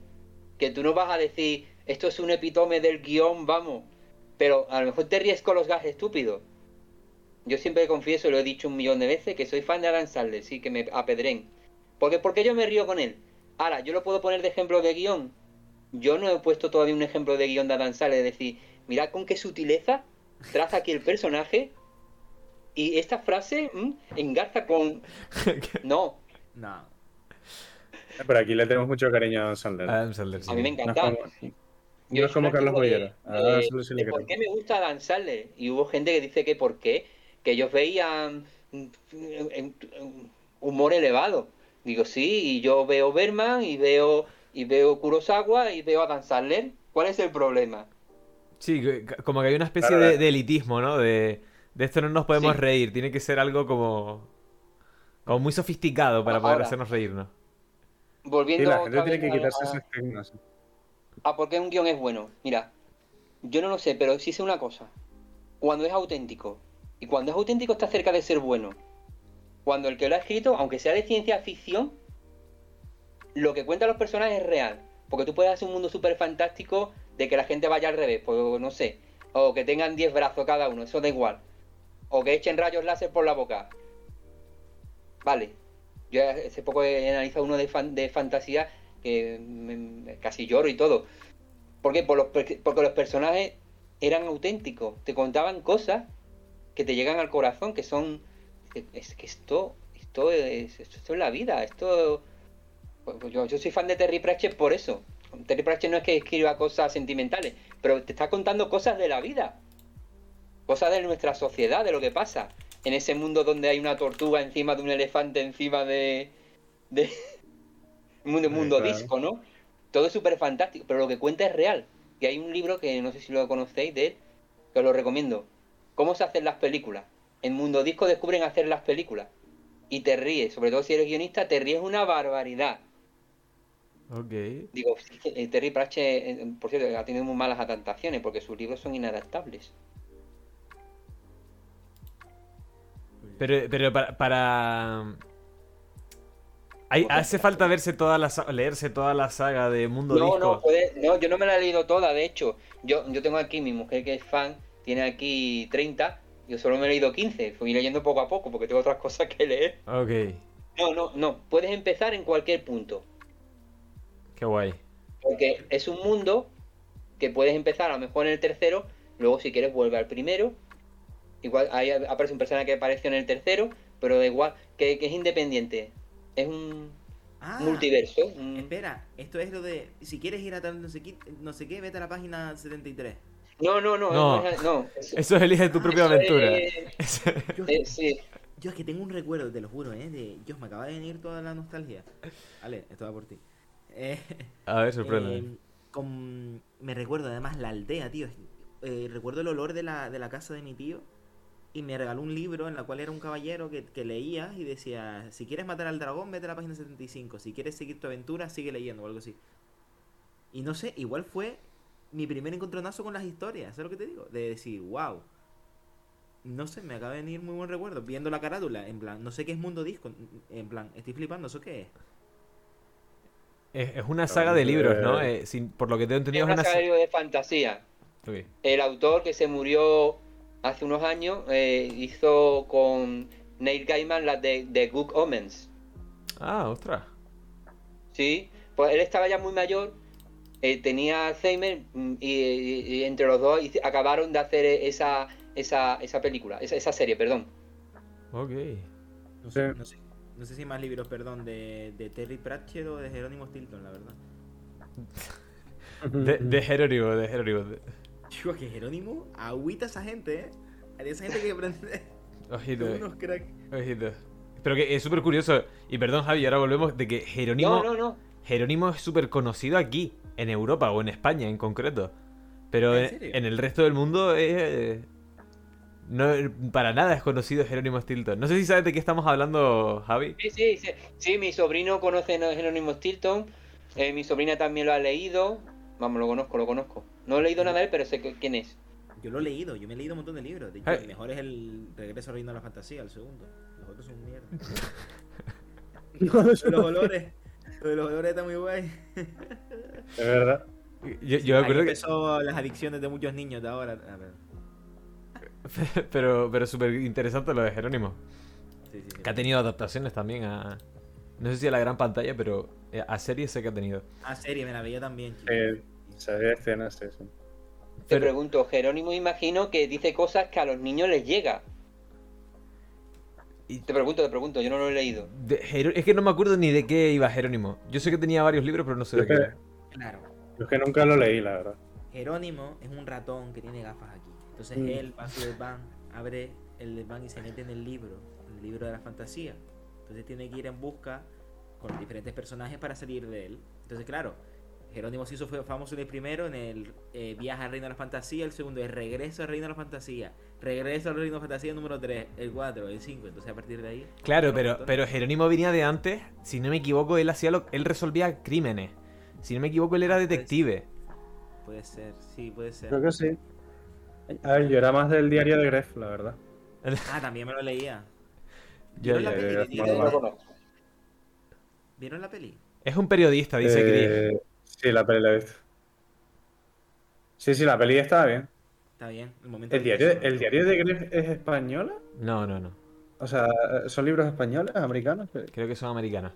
que tú no vas a decir, esto es un epitome del guion, vamos. Pero a lo mejor te ríes con los gajes estúpidos. Yo siempre confieso, lo he dicho un millón de veces, que soy fan de Adam Sandler, sí, que me apedren. Porque, porque yo me río con él. Ahora, yo lo puedo poner de ejemplo de guion. Yo no he puesto todavía un ejemplo de guion de Adam Sandler, es decir, mirad con qué sutileza traza aquí el personaje y esta frase mm, engarza con... *laughs* No, No. Pero aquí le tenemos mucho cariño a Adam Sandler. Adam Sandler, sí. a mí me No es encanta. como, no es como Carlos digo de- Bollero. A Adam de- Sandler sí le de ¿Por qué me gusta Dan Sandler? Y hubo gente que dice que por qué, que ellos veían humor elevado. Digo, sí, y yo veo Berman y veo y veo Kurosawa y veo a Dan Sandler. ¿Cuál es el problema? Sí, como que hay una especie Claro, de, elitismo, ¿no? De, de esto no nos podemos Sí. reír, tiene que ser algo como, como muy sofisticado para poder Ahora. hacernos reírnos. Sí, Volviendo la gente tiene que a- quitarse sí. a por qué un guion es bueno. Mira, yo no lo sé, pero sí sé una cosa. Cuando es auténtico, y cuando es auténtico está cerca de ser bueno. Cuando el que lo ha escrito, aunque sea de ciencia ficción, lo que cuentan los personajes es real. Porque tú puedes hacer un mundo súper fantástico de que la gente vaya al revés, pues no sé. O que tengan 10 brazos cada uno, eso da igual. O que echen rayos láser por la boca. Vale. Yo hace poco he analizado uno de, de fantasía que casi lloro y todo. ¿Por qué? Porque los personajes eran auténticos, te contaban cosas que te llegan al corazón, que son... Es que esto, esto, es, esto es la vida, esto... pues, pues Yo, yo soy fan de Terry Pratchett por eso. Terry Pratchett no es que escriba cosas sentimentales, pero te está contando cosas de la vida. Cosas de nuestra sociedad, de lo que pasa. En ese mundo donde hay una tortuga encima de un elefante encima de... de *laughs* mundo, mundo claro. disco, ¿no? Todo es súper fantástico, pero lo que cuenta es real. Y hay un libro que no sé si lo conocéis de él, que os lo recomiendo. ¿Cómo se hacen las películas? En Mundo Disco descubren hacer las películas. Y te ríes, sobre todo si eres guionista, te ríes una barbaridad. Ok. Digo, *laughs* eh, Terry Pratchett, eh, por cierto, ha tenido muy malas adaptaciones porque sus libros son inadaptables. Pero, pero para... para- Hay- hace falta verse toda la leerse toda la saga de Mundo No, Disco. no, puede- no, yo no me la he leído toda, de hecho. Yo, yo tengo aquí mi mujer que es fan, tiene aquí 30, yo solo me he leído 15, fui leyendo poco a poco porque tengo otras *laughs* cosas que leer. Ok, No, no, no, puedes empezar en cualquier punto. qué guay. Porque es un mundo que puedes empezar a lo mejor en el tercero, luego si quieres vuelve al primero. Igual ahí aparece un personaje que apareció en el tercero, pero da igual, que, que es independiente. Es un Ah, multiverso. Espera, esto es lo de. Si quieres ir a tal no sé qué, no sé qué vete a la página 73. No, no, no, No. no, es- no, eso- *laughs* Eso es elige tu propia eso aventura. es- Yo, eh, *laughs* sí. yo es que tengo un recuerdo, te lo juro, ¿eh? De, Dios, me acaba de venir toda la nostalgia. Vale, esto va por ti. Eh, A ver, sorprende. eh, con- me recuerdo además la aldea, tío. Eh, recuerdo el olor de la, de la casa de mi tío. Y me regaló un libro en la cual era un caballero que, que leía y decía, si quieres matar al dragón, vete a la página 75. Si quieres seguir tu aventura, sigue leyendo o algo así. Y no sé, igual fue mi primer encontronazo con las historias, ¿sabes lo que te digo? De decir, wow. No sé, me acaba de venir muy buen recuerdo. Viendo la carátula, en plan, no sé qué es Mundo Disco. En plan, estoy flipando, ¿eso qué es? Es, es una saga de libros, ¿no? Eh, sin- por lo que tengo Es entendido es una una saga sa- de libros de fantasía. Ok. El autor que se murió hace unos años eh, hizo con Neil Gaiman las de, de Good Omens. Ah, ostras. Sí, pues él estaba ya muy mayor, eh, tenía Alzheimer mm, y, y- y entre los dos acabaron de hacer esa, esa, esa película, esa, esa serie, perdón. Ok. No sé, no sé, no sé si hay más libros, perdón, de, de Terry Pratchett o de Jerónimo Stilton, la verdad. De, de Jerónimo, de Jerónimo. Digo que Jerónimo agüita a esa gente, ¿eh? A esa gente que aprende. *laughs* Ojito, *laughs* unos cracks. ojito. Pero que es súper curioso. Y perdón, Javi, ahora volvemos de que Jerónimo. No, no, no. Jerónimo es súper conocido aquí, en Europa o en España en concreto. Pero ¿En en, serio? en el resto del mundo eh, no, para nada es conocido Jerónimo Stilton. No sé si sabes de qué estamos hablando, Javi. Sí, sí, sí, sí, mi sobrino conoce a Jerónimo Stilton, eh, mi sobrina también lo ha leído, vamos, lo conozco, lo conozco. No he leído nada de él, pero sé que- quién es. Yo lo he leído, yo me he leído un montón de libros. De hecho, Ay. el mejor es el Regreso al Reino de la Fantasía, el segundo. Los otros son mierda. *laughs* Los olores. Lo *laughs* de los olores está muy guay. Es verdad. Yo, yo me ahí acuerdo que. empezó las adicciones de muchos niños de ahora. A ver. *laughs* Pero, pero súper interesante lo de Jerónimo. Sí, sí, sí. Que ha tenido adaptaciones también a. No sé si a la gran pantalla, pero eh, a series sé que ha tenido. Ah, serie, me la veía también, chico. Eh, sabía escenas, sí, sí. Te Pero- pregunto, Jerónimo imagino que dice cosas que a los niños les llega. Y- Te pregunto, te pregunto, yo no lo he leído. De es que no me acuerdo ni de qué iba Jerónimo. Yo sé que tenía varios libros, pero no sé de Yo qué. que- era. Claro. Yo es que nunca lo leí, la verdad. Jerónimo es un ratón que tiene gafas aquí. Entonces Mm. él va a su desván, abre el desván y se mete en el libro, en el libro de la fantasía. Entonces tiene que ir en busca con diferentes personajes para salir de él. Entonces, claro, Jerónimo se hizo fue famoso en el primero, en el eh, Viaje al Reino de la Fantasía, el segundo es Regreso al Reino de la Fantasía, Regreso al Reino de la Fantasía número 3, el 4, el 5. Entonces a partir de ahí... Claro, pero, pero Jerónimo venía de antes. Si no me equivoco, él hacía lo, él resolvía crímenes. Si no me equivoco, él era detective. Puede ser, sí, puede ser. Creo que sí. A ver, yo era más del diario de Gref, la verdad. Ah, también me lo leía. Ya, *laughs* ¿Vieron la peli? ¿Vieron la peli? Es un periodista, dice. Eh, Sí, la peli la he visto. Sí, sí, la peli estaba bien. Está bien. El, momento ¿El del diario, beso. ¿El diario de Gref es española? No, no, no. O sea, ¿son libros españoles, americanos? Creo que son americanos.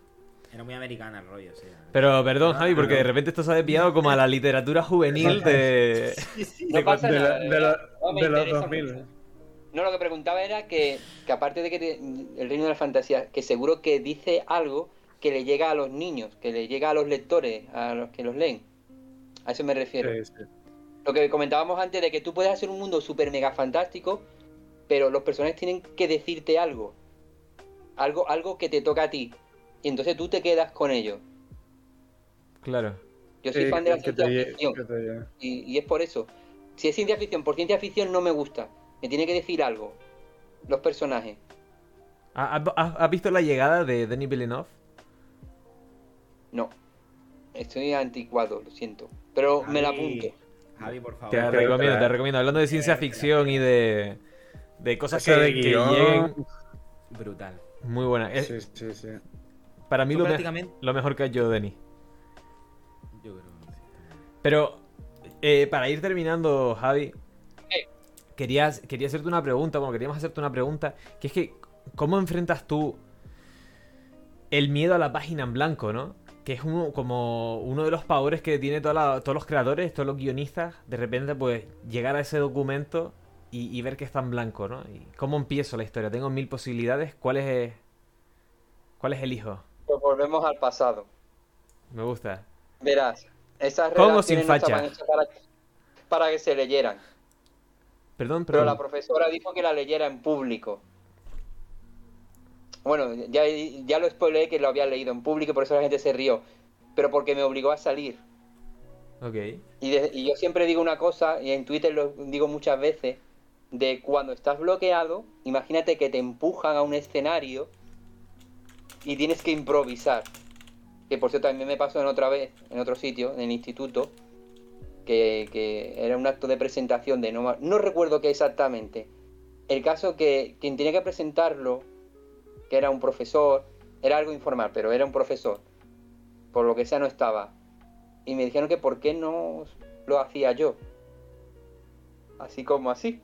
Era muy americana el rollo, sí. Pero perdón, Ah, Javi, porque no. de repente esto se ha desviado como a la literatura juvenil de. No De- de de de los interesa 2000. mucho. No, lo que preguntaba era que, que aparte de que te- el reino de la fantasía, que seguro que dice algo que le llega a los niños, que le llega a los lectores, a los que los leen. A eso me refiero. Sí, sí. Lo que comentábamos antes de que tú puedes hacer un mundo súper mega fantástico, pero los personajes tienen que decirte algo. Algo, algo que te toca a ti. Y entonces tú te quedas con ello. Claro. Yo soy fan de la ciencia te ficción. te Y, y es por eso. Si es ciencia ficción, por ciencia ficción no me gusta. Me tiene que decir algo. Los personajes. ¿Ha- ha- ¿Has has visto la llegada de Denis Villeneuve? No. Estoy anticuado, lo siento. Pero me la apunto. Javi, por favor. Te recomiendo, te recomiendo. Hablando de ciencia ficción y de. de cosas Cosa que, de que guion. lleguen. Brutal. Muy buena. Es- Sí, sí, sí. para mí lo, me- prácticamente- lo mejor que ha hecho Denis. Yo creo que sí. Pero, eh, para ir terminando, Javi, Eh. querías, quería hacerte una pregunta, bueno, queríamos hacerte una pregunta, que es que, ¿cómo enfrentas tú el miedo a la página en blanco, no? Que es uno, como uno de los pavores que tiene toda la- todos los creadores, todos los guionistas, de repente, pues, llegar a ese documento y, y ver que está en blanco, ¿no? Y ¿Cómo empiezo la historia? Tengo mil posibilidades, ¿cuál es, cuál es elijo? Pues volvemos al pasado. Me gusta. Verás, esas relaciones sin no estaban hechas para, para que se leyeran. Perdón, Pero pero... la profesora dijo que la leyera en público. Bueno, ya, ya lo spoileé que lo había leído en público y por eso la gente se rió. Pero porque me obligó a salir. Ok. Y, de- y yo siempre digo una cosa, y en Twitter lo digo muchas veces, de cuando estás bloqueado, imagínate que te empujan a un escenario y tienes que improvisar. Que por cierto también me pasó en otra vez, en otro sitio, en el instituto, que, que era un acto de presentación de no, no recuerdo qué exactamente. El caso que quien tenía que presentarlo, que era un profesor, era algo informal, pero era un profesor. Por lo que sea no estaba y me dijeron que por qué no lo hacía yo. Así como así.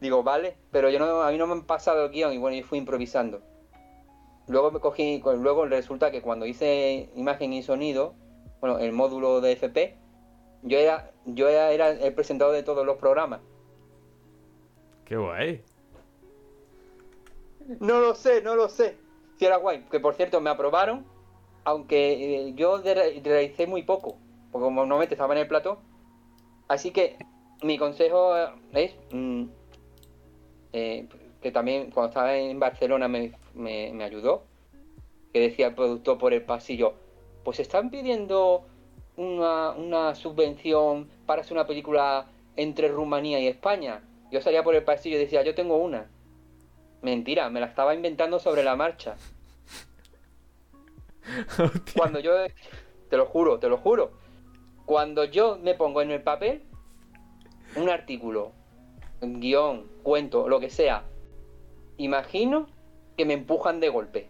Digo, vale, pero yo no, a mí no me han pasado el guion y bueno, yo fui improvisando. Luego me cogí, luego resulta que cuando hice imagen y sonido, bueno, el módulo de FP, yo era, yo era, el presentador de todos los programas. Qué guay. No lo sé, no lo sé. Si era guay. Que por cierto, me aprobaron, aunque eh, yo realicé muy poco. Porque normalmente estaba en el plató. Así que mi consejo eh, es mm, eh, que también cuando estaba en Barcelona me, me- me ayudó. Que decía el productor por el pasillo, pues están pidiendo una, una subvención para hacer una película entre Rumanía y España. Yo salía por el pasillo y decía, yo tengo una. Mentira, me la estaba inventando sobre la marcha. *laughs* Cuando yo, te lo juro, te lo juro, cuando yo me pongo en el papel un artículo, un guion, cuento, lo que sea, imagino que me empujan de golpe.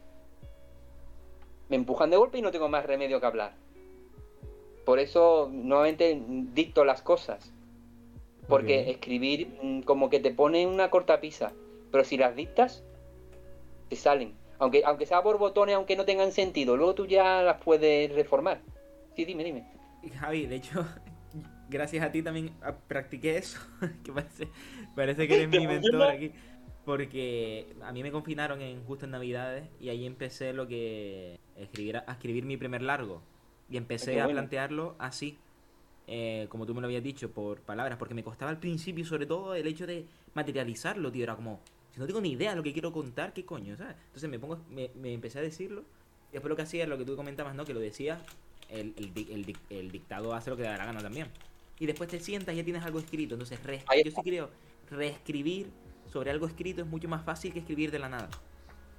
Me empujan de golpe y no tengo más remedio que hablar. Por eso nuevamente dicto las cosas. Porque escribir mm, como que te pone una cortapisa. Pero si las dictas, te salen. Aunque, aunque sea por botones, aunque no tengan sentido, luego tú ya las puedes reformar. Sí, dime, dime. Javi, de hecho, *laughs* gracias a ti también ah, practiqué eso. *laughs* que parece, parece que eres mi mentor aquí. Porque a mí me confinaron en justo en Navidades y ahí empecé lo que escribir, a escribir mi primer largo. Y empecé Qué a bueno. plantearlo así, eh, como tú me lo habías dicho, por palabras, porque me costaba al principio, sobre todo, el hecho de materializarlo, tío. Era como, si no tengo ni idea de lo que quiero contar, ¿qué coño? ¿sabes? Entonces me pongo, me, me empecé a decirlo. Y después lo que hacía es lo que tú comentabas, ¿no? Que lo decías, el, el, el, el dictado hace lo que le da la gana también. Y después te sientas y ya tienes algo escrito. Entonces, yo sí creo, reescribir sobre algo escrito es mucho más fácil que escribir de la nada.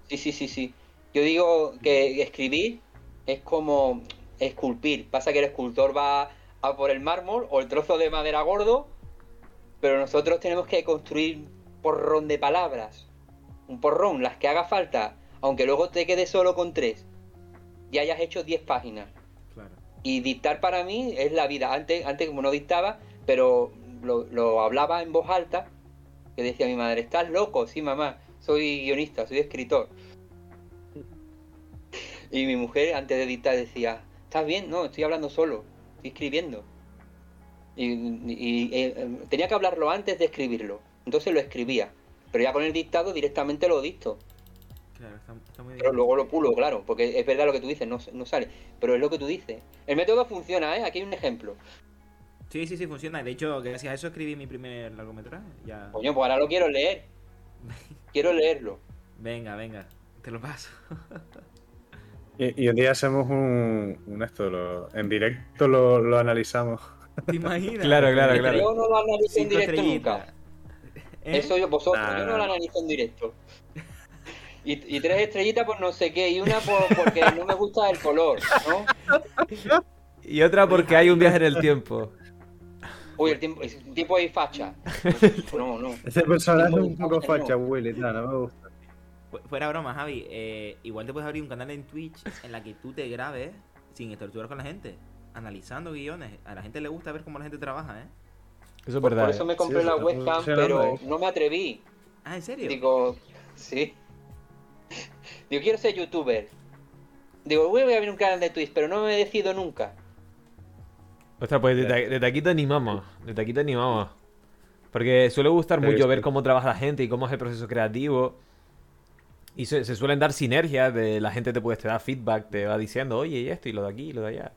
Sí, sí, sí, sí. Yo digo que escribir es como esculpir. Pasa que el escultor va a por el mármol o el trozo de madera gordo, pero nosotros tenemos que construir porrón de palabras. Un porrón, las que haga falta, aunque luego te quedes solo con tres y hayas hecho 10 páginas. Claro. Y dictar para mí es la vida. Antes, antes como no dictaba, pero lo, lo hablaba en voz alta, que decía mi madre, estás loco, sí mamá, soy guionista, soy escritor. Y mi mujer antes de dictar decía, ¿estás bien? No, estoy hablando solo, estoy escribiendo. Y, y- y, eh, tenía que hablarlo antes de escribirlo, entonces lo escribía. Pero ya con el dictado directamente lo dicto. Claro, está, está muy Pero luego lo pulo, claro, porque es verdad lo que tú dices, no, no sale. Pero es lo que tú dices. El método funciona, ¿eh? Aquí hay un ejemplo. Sí, sí, sí, funciona. De hecho, gracias a eso escribí mi primer largometraje. Ya. Coño, pues ahora lo quiero leer. *laughs* Quiero leerlo. Venga, venga, te lo paso. *laughs* Y, y un día hacemos un, un esto, lo- en directo lo, lo analizamos. ¿Te imaginas? Claro, claro, claro. Yo no lo analizo en directo nunca. ¿Eh? Eso yo, vosotros, Nah. yo no lo analizo en directo. Y, y tres estrellitas por no sé qué, y una por, porque no me gusta el color, ¿no? Y otra porque hay un viaje en el tiempo. Uy, el tiempo, el tiempo ahí facha. *laughs* No, no. Ese personaje es un poco facha, Willy, no, no me gusta. Fu- Fuera broma, Javi. eh, igual te puedes abrir un canal en Twitch en la que tú te grabes sin torturar con la gente, analizando guiones. A la gente le gusta ver cómo la gente trabaja, ¿eh? Eso es Por, verdad. por eso ¿eh? me compré Sí, la webcam, pero no me atreví. Ah, ¿en serio? Digo, sí. Digo, quiero ser youtuber. Digo, voy a abrir un canal de Twitch, pero no me decido nunca. Ostras, pues aquí te animamos. Desde aquí te animamos. Porque suele gustar mucho ver cómo trabaja la gente y cómo es el proceso creativo. Y se, se suelen dar sinergias de la gente te puede te da feedback, te va diciendo, oye, y esto, y lo de aquí, y lo de allá.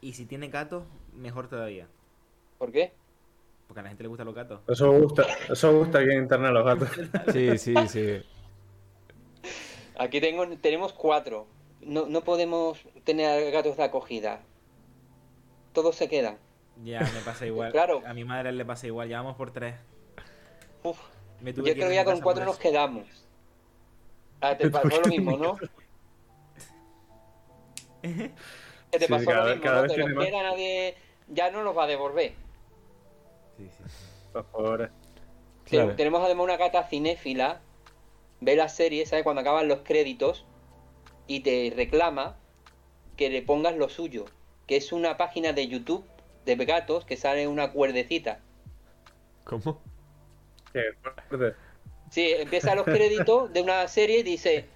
Y si tiene gatos, mejor todavía. ¿Por qué? Porque a la gente le gustan los gatos. Eso gusta, eso gusta aquí en internet a los gatos. *laughs* Sí, sí, sí. Aquí tengo, tenemos cuatro. No, no podemos tener gatos de acogida. Todos se quedan. Ya, me pasa igual. Claro. A mi madre le pasa igual. Ya vamos por tres. Uf, Me yo que creo que ya con cuatro nos quedamos. Ah, te *laughs* pasó lo mismo, ¿no? *laughs* Que te Sí, pasó cada lo mismo, ¿no? Que los queda nadie ya no los va a devolver. Sí, sí, sí. Por favor. Claro. Tenemos además una gata cinéfila, ve la serie, ¿sabes? Cuando acaban los créditos y te reclama que le pongas lo suyo, que es una página de YouTube de gatos que sale una cuerdecita. ¿Cómo? Sí, empieza los créditos de una serie y dice,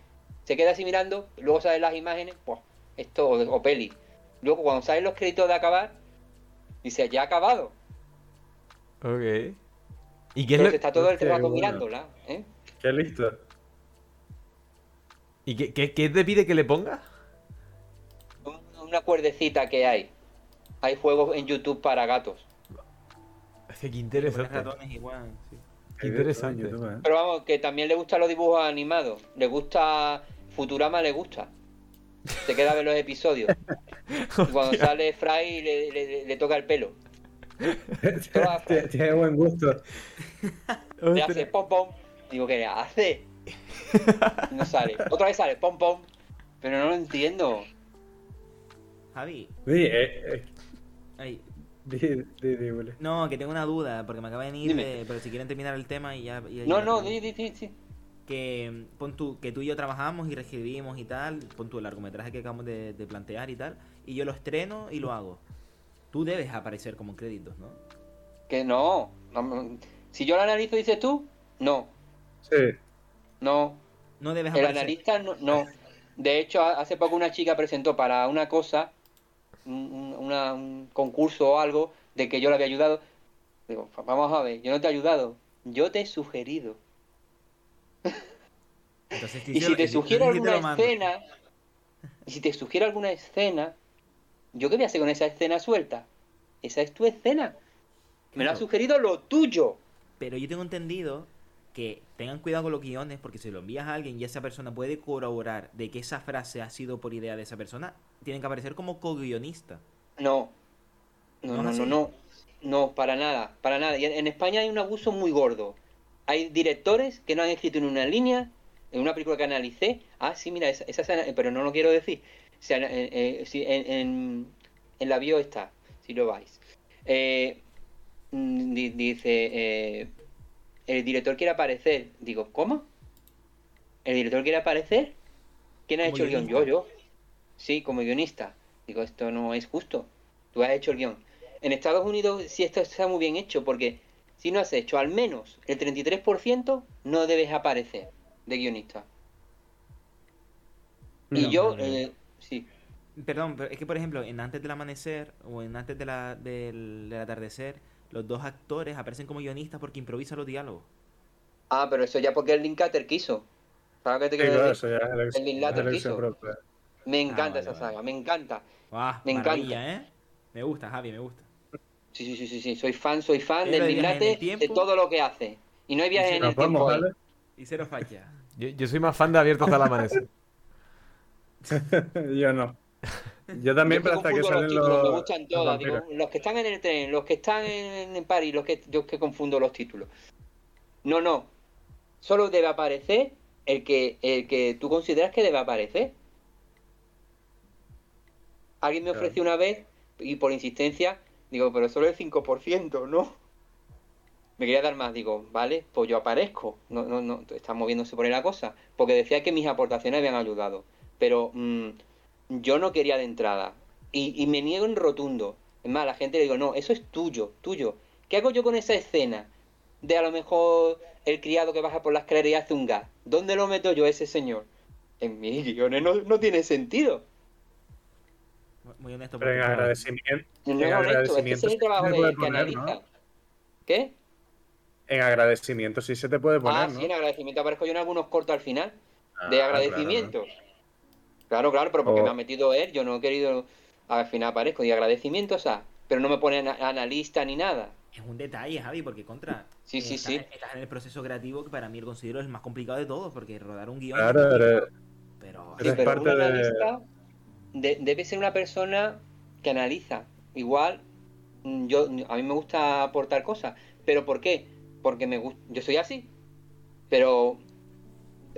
se queda así mirando, luego salen las imágenes, pues, esto o, o peli. Luego cuando salen los créditos de acabar, dice, ya ha acabado. Ok. ¿Y qué, es Pero lo- se está todo el Hostia, rato qué bueno. mirándola, ¿eh? Qué listo. ¿y qué, qué- qué te pide que le ponga? Un- Una cuerdecita que hay. Hay juegos en YouTube para gatos. Es que qué interesante. ratones igual, sí. Qué interesante. YouTube, ¿eh? Pero vamos, que también le gustan los dibujos animados. Le gusta. Futurama le gusta. Se queda a ver los episodios. *laughs* Cuando sale Fry le, le- le toca el pelo. Tiene- buen gusto. *laughs* Le hace pom pom. Digo, ¿qué le hace? *laughs* No sale. Otra vez sale pom pom. Pero no lo entiendo. Javi, Di, eh, eh, no, que tengo una duda, porque me acaba de venir, de- pero si quieren terminar el tema y ya... y- No, no, di, di, di, sí. que pon tú, que tú y yo trabajamos y reescribimos y tal, pon tú el largometraje que acabamos de, de plantear y tal, y yo lo estreno y lo hago. Tú debes aparecer como créditos, ¿no? Que no. no, Si yo lo analizo, dices tú, no. Sí. No. No debes El aparecer. analista no, no. De hecho, ha- hace poco una chica presentó para una cosa, un, un- una- un concurso o algo, de que yo le había ayudado. Digo, vamos a ver, yo no te he ayudado, yo te he sugerido. Entonces, Y si te sugiero *laughs* alguna escena, y si te sugiero alguna escena, ¿yo qué voy a hacer con esa escena suelta? Esa es tu escena. Me lo ha sugerido lo tuyo. Pero yo tengo entendido que tengan cuidado con los guiones porque si lo envías a alguien y esa persona puede corroborar de que esa frase ha sido por idea de esa persona, tienen que aparecer como co-guionista. No. No, ¿No no, no, no. No, para nada, para nada. Y en, España hay un abuso muy gordo. Hay directores que no han escrito en una línea, en una película que analicé. Ah, sí, mira, esa, esa escena- pero no lo quiero decir. Sea, eh, en, en- en la bio está, si lo vais. Eh, mm, di- dice, eh, el director quiere aparecer. Digo, ¿cómo? ¿El director quiere aparecer? ¿Quién ha hecho el guion? Yo, yo. Sí, como guionista. Digo, esto no es justo. Tú has hecho el guion. En Estados Unidos sí esto está muy bien hecho porque si no has hecho al menos el 33% no debes aparecer de guionista. Y yo, no, no. eh, sí. Perdón, pero es que por ejemplo, en Antes del Amanecer o en Antes de la, del, del Atardecer, los dos actores aparecen como guionistas porque improvisan los diálogos. Ah, pero eso ya porque el Linklater quiso. ¿Sabes qué te quiero claro, decir? eso ya El Linklater quiso. propia. Me encanta vale, esa vale. saga, me encanta. ¡Ah! Me maravilla, ¿eh? Me gusta, Javi, me gusta. Sí, sí, sí, sí, sí. Soy fan, soy fan del Linklater, de todo lo que hace. Y no hay viaje Y si en el tiempo. Y cero falla. Yo, yo soy más fan de Abierto hasta el amanecer. *laughs* Yo no. Yo también, pero hasta que salen los títulos, los. me gustan los todas. digo, los que están en el tren, los que están en, en París, los que yo que confundo los títulos. No, no. Solo debe aparecer el que el que tú consideras que debe aparecer. Alguien me Claro. ofreció una vez y por insistencia digo, pero solo el 5%, ¿no? Me quería dar más, digo, vale, pues yo aparezco. No, no, no, está moviéndose por ahí la cosa. Porque decía que mis aportaciones habían ayudado. Pero mm, yo no quería de entrada. Y, y me niego en rotundo. Es más, a la gente le digo, no, eso es tuyo, tuyo. ¿Qué hago yo con esa escena? De a lo mejor el criado que baja por la escalera y hace un gas. ¿Dónde lo meto yo ese señor? En mis guiones no, no tiene sentido. Muy honesto. Pero en agradecimiento, No En es honesto, es que agradecimiento es el de poner, ¿no? analiza. ¿Qué? en agradecimiento sí se te puede poner, ah, ¿no? sí, en agradecimiento aparezco yo en algunos cortos al final. Ah, de agradecimiento. Claro, claro, pero porque O- me ha metido él, yo no he querido. Al final aparezco de agradecimiento, o sea, pero no me pone ana- analista ni nada. Es un detalle, Javi, porque contra. Sí, sí, estás, sí. Estás en el proceso creativo que para mí lo considero el más complicado de todos, porque rodar un guion. Claro, eres- Pero. Sí, pero parte un de- analista de- debe ser una persona que analiza. Igual, mm, yo a mí me gusta aportar cosas, pero ¿por qué? Porque me gusta, yo soy así. Pero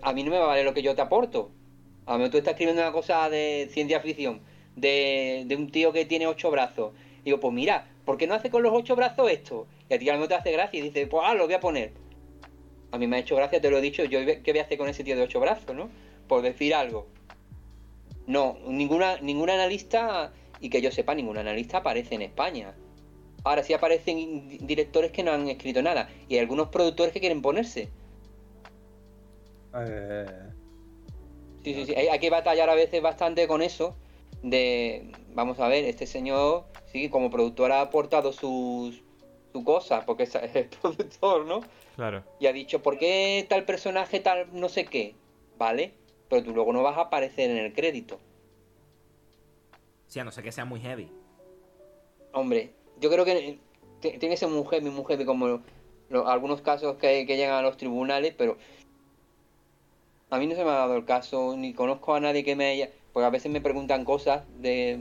a mí no me va a valer lo que yo te aporto. A lo mejor tú estás escribiendo una cosa de ciencia ficción, de, un tío que tiene ocho brazos. Digo, pues mira, ¿por qué no hace con los ocho brazos esto? Y a ti a lo mejor te hace gracia y dices, pues ah, lo voy a poner. A mí me ha hecho gracia, te lo he dicho, yo qué voy a hacer con ese tío de ocho brazos, ¿no? Por decir algo. No, ninguna, ningún analista, y que yo sepa, ningún analista aparece en España. Ahora sí aparecen di- directores que no han escrito nada, y algunos productores que quieren ponerse. eh, Sí, sí, sí. Hay, hay que batallar a veces bastante con eso. De, vamos a ver, este señor, sí, como productor ha aportado sus su cosa, porque es *laughs* el productor, ¿no? Claro. Y ha dicho, ¿por qué tal personaje tal no sé qué? ¿Vale? Pero tú luego no vas a aparecer en el crédito. Sí, a no ser que sea muy heavy. Hombre, yo creo que tiene que ser muy heavy, muy heavy, como lo- algunos casos que, que llegan a los tribunales, pero a mí no se me ha dado el caso, ni conozco a nadie que me haya... Porque a veces me preguntan cosas de...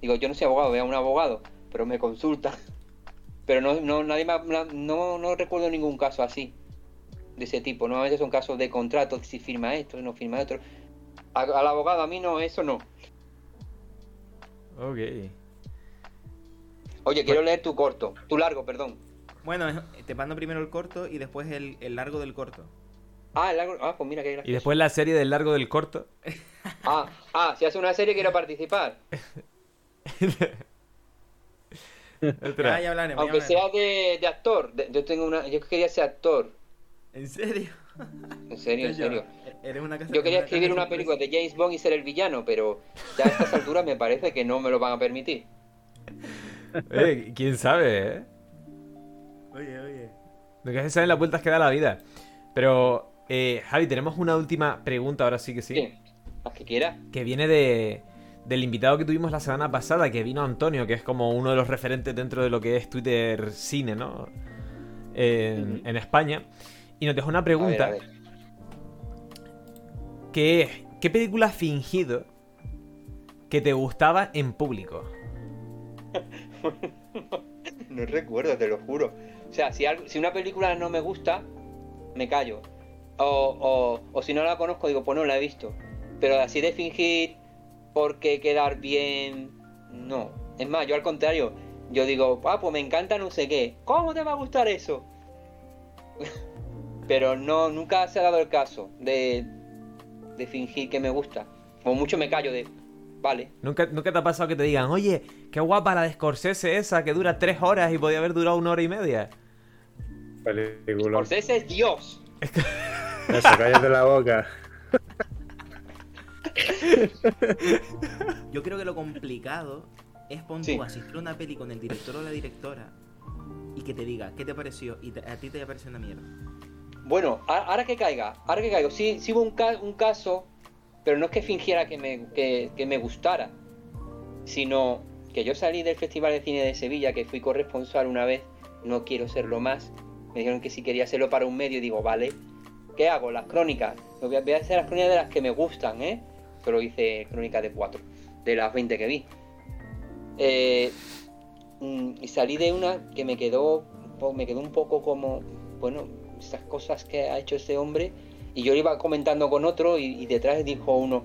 Digo, yo no soy abogado, veo a un abogado, pero me consulta. Pero no, no, nadie me ha- no, no recuerdo ningún caso así, de ese tipo. Normalmente son casos de contratos, si firma esto, no firma otro. A- al abogado, a mí no, eso no. Ok. Oye, quiero leer tu corto, tu largo, perdón. Bueno, te mando primero el corto y después el, el largo del corto. Ah, el largo. Ah, pues mira qué Y gracioso. después la serie del largo del corto. *laughs* Ah, ah, si hace una serie quiero participar. *laughs* Ya, ya hablaremos. ya Aunque sea de, de actor. de- yo tengo una. Yo quería ser actor. ¿En serio? En serio, en serio. Eres una casa- Yo quería una escribir una película de James Bond y ser el villano, pero ya a estas alturas me parece que no me lo van a permitir. *laughs* Eh, ¿Quién sabe, eh? Oye, oye. Lo que se saben las vueltas que da la vida. Pero, eh, Javi, tenemos una última pregunta, ahora sí que sí. Sí, las que quiera. Que viene de, del invitado que tuvimos la semana pasada, que vino Antonio, que es como uno de los referentes dentro de lo que es Twitter Cine, ¿no? En, España. Y nos dejó una A ver, pregunta a ver. que es, ¿qué película has fingido que te gustaba en público? *laughs* No recuerdo, te lo juro. O sea, si, algo- si una película no me gusta, me callo. O, o, o si no la conozco, digo, pues no la he visto. Pero así de fingir porque quedar bien, no. Es más, yo al contrario, yo digo, ah, pues me encanta no sé qué. ¿Cómo te va a gustar eso? *laughs* Pero no, nunca se ha dado el caso de, de fingir que me gusta. Como mucho me callo de, vale. ¿Nunca, ¿Nunca te ha pasado que te digan, oye, qué guapa la de Scorsese esa que dura tres horas y podía haber durado una hora y media? Película. Scorsese es Dios. *laughs* Eso, cállate la boca. Yo creo que lo complicado es pon Sí. tú asistir a una peli con el director o la directora y que te diga qué te pareció y te- a ti te haya parecido una mierda. Bueno, ahora que caiga, ahora que caigo, sí, sí hubo un, ca- un caso, pero no es que fingiera que me, que, que me gustara, sino que yo salí del Festival de Cine de Sevilla, que fui corresponsal una vez, no quiero serlo más, me dijeron que si quería hacerlo para un medio, digo, vale, ¿qué hago? Las crónicas, Lo voy a, hacer las crónicas de las que me gustan, ¿eh? Solo hice crónicas de cuatro, de las 20 que vi. Eh, mm, y salí de una que me quedó, me quedó un poco como, bueno, esas cosas que ha hecho este hombre. Y yo iba comentando con otro y, detrás dijo uno,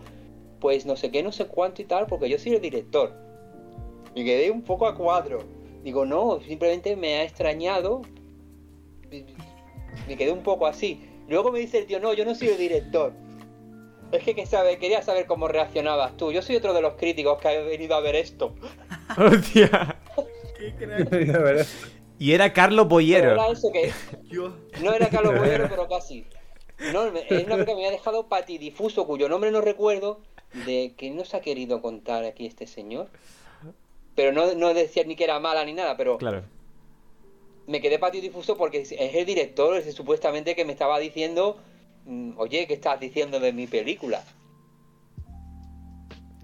pues no sé qué, no sé cuánto y tal, porque yo soy el director. Y quedé un poco a cuadro. Digo, no, simplemente me ha extrañado. Me quedé un poco así. Luego me dice el tío, no, yo no soy el director. Es que, que sabe, quería saber cómo reaccionabas tú. Yo soy otro de los críticos que ha venido a ver esto. *laughs* Hostia. *laughs* A ver, Y era Carlos Boyero. era eso que Yo. no era Carlos *laughs* Boyero, pero casi. No, es una que me ha dejado patidifuso, cuyo nombre no recuerdo, de que nos ha querido contar aquí este señor. Pero no, no decía ni que era mala ni nada, pero Claro. Me quedé patidifuso porque es es el director, ese supuestamente que me estaba diciendo, mm, oye, ¿qué estás diciendo de mi película?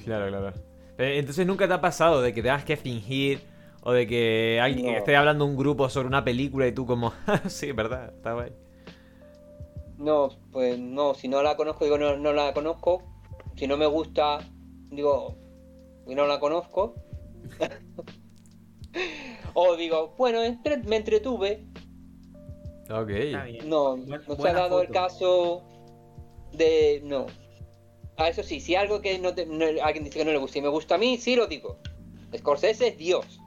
Claro, claro. Eh, Entonces nunca te ha pasado de que tengas que fingir o de que alguien No. esté hablando un grupo sobre una película y tú como, "Ah, *laughs* sí, verdad, está guay. No, pues no, si no la conozco, digo, no, no la conozco. Si no me gusta, digo, no la conozco. *laughs* o digo, bueno, entre- me entretuve. Ok. Está bien. No, Buen- no se ha dado el caso de. No. Ah, eso sí, si algo que no, te- no- alguien dice que no le gusta y me gusta a mí, sí lo digo. Scorsese es Dios.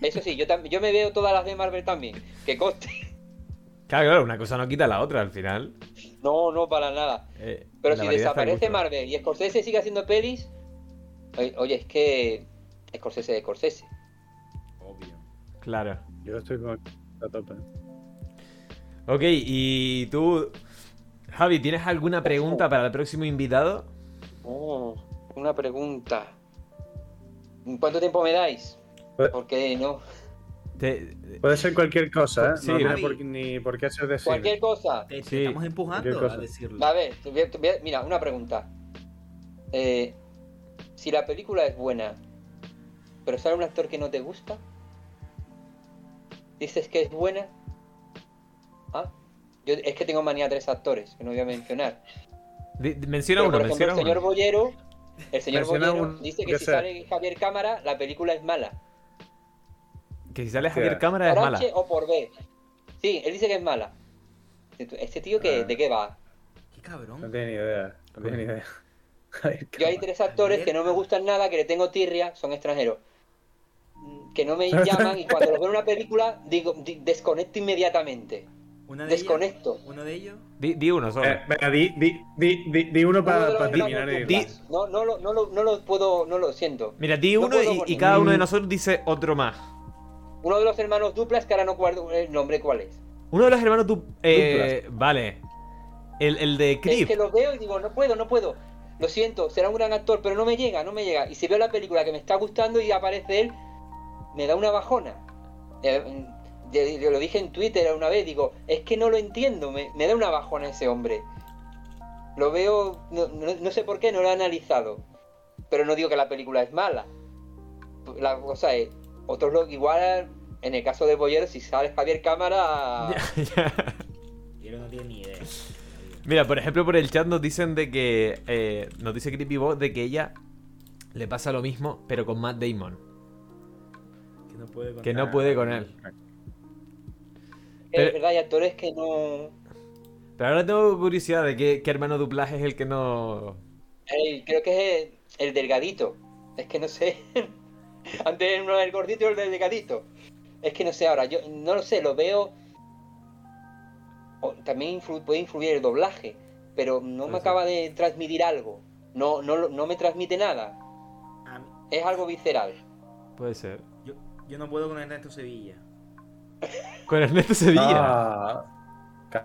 Eso sí, yo, tam- yo me veo todas las de Marvel también. Que coste. Claro, claro, una cosa no quita la otra al final. No, no, para nada. Eh, Pero si desaparece. Marvel y Scorsese sigue haciendo pelis. Oye, oye, es que. Scorsese es Scorsese. Claro. Yo estoy con a tope. Ok, y tú, Javi, ¿tienes alguna pregunta para el próximo invitado? Oh, una pregunta. ¿Cuánto tiempo me dais? Pues- Porque no. Te- Puede ser cualquier cosa, ¿eh? Sí, no tiene Javi. por- ni por qué ser de cine. Cualquier cosa. Te, te Sí, estamos empujando a decirlo. A ver, te voy a- te voy a- mira, una pregunta. Eh, si la película es buena, pero sale un actor que no te gusta, dices que es buena. Ah, yo es que tengo manía a tres actores, que no voy a mencionar. menciona Pero, uno, por ejemplo, menciona el señor uno. Bollero, el señor Menciona Bollero dice que que si sea. sale Javier Cámara, la película es mala. Que si sale Javier. Cámara es por mala. H o por B. Sí, él dice que es mala. Este tío que, Ah. ¿de qué va? Qué cabrón. No tiene ni idea. No tiene ni idea. *laughs* Yo hay tres actores que no me gustan nada, que le tengo tirria, son extranjeros. Que no me llaman y cuando los veo en una película digo, di- desconecto inmediatamente. Una de ellas- Desconecto. Uno de ellos. Di, di uno solo. Eh, venga, di, di, di, di, di uno para terminar. No, no, lo- no, lo, no lo puedo, no lo siento. Mira, di no uno y, y cada uno de nosotros dice otro más. Uno de los hermanos duplas, que ahora no acuerdo el nombre cuál es. Uno de los hermanos du- eh, Vale. El, el de Es Creep. que lo veo y digo, no puedo, no puedo. Lo siento, será un gran actor, pero no me llega, no me llega. Y si veo la película que me está gustando y aparece él, me da una bajona. Eh, de- de- lo dije en Twitter una vez, digo, es que no lo entiendo, me, me da una bajona ese hombre. Lo veo, no, no- no sé por qué, no lo he analizado. Pero no digo que la película es mala. La cosa es, otros lo, igual, en el caso de Boyer, si sale Javier Cámara... *laughs* Ya. Y él no tiene ni idea. Mira, por ejemplo, por el chat nos dicen de que. eh, nos dice CreepyBot de que ella le pasa lo mismo, pero con Matt Damon. Que no puede con Que no puede con él. Es verdad, hay actores que no... Pero ahora tengo curiosidad de qué, qué hermano dublaje es el que no. Eh, creo que es el, el delgadito. Es que no sé. *laughs* Antes uno era el gordito y el delgadito. Es que no sé ahora. Yo no lo sé, lo veo. o también influ- puede influir el doblaje. Pero no me acaba de transmitir algo. No, no, no me transmite nada. Es algo visceral. Puede ser. Yo, no puedo con Ernesto Sevilla. Con Ernesto Sevilla. Ah,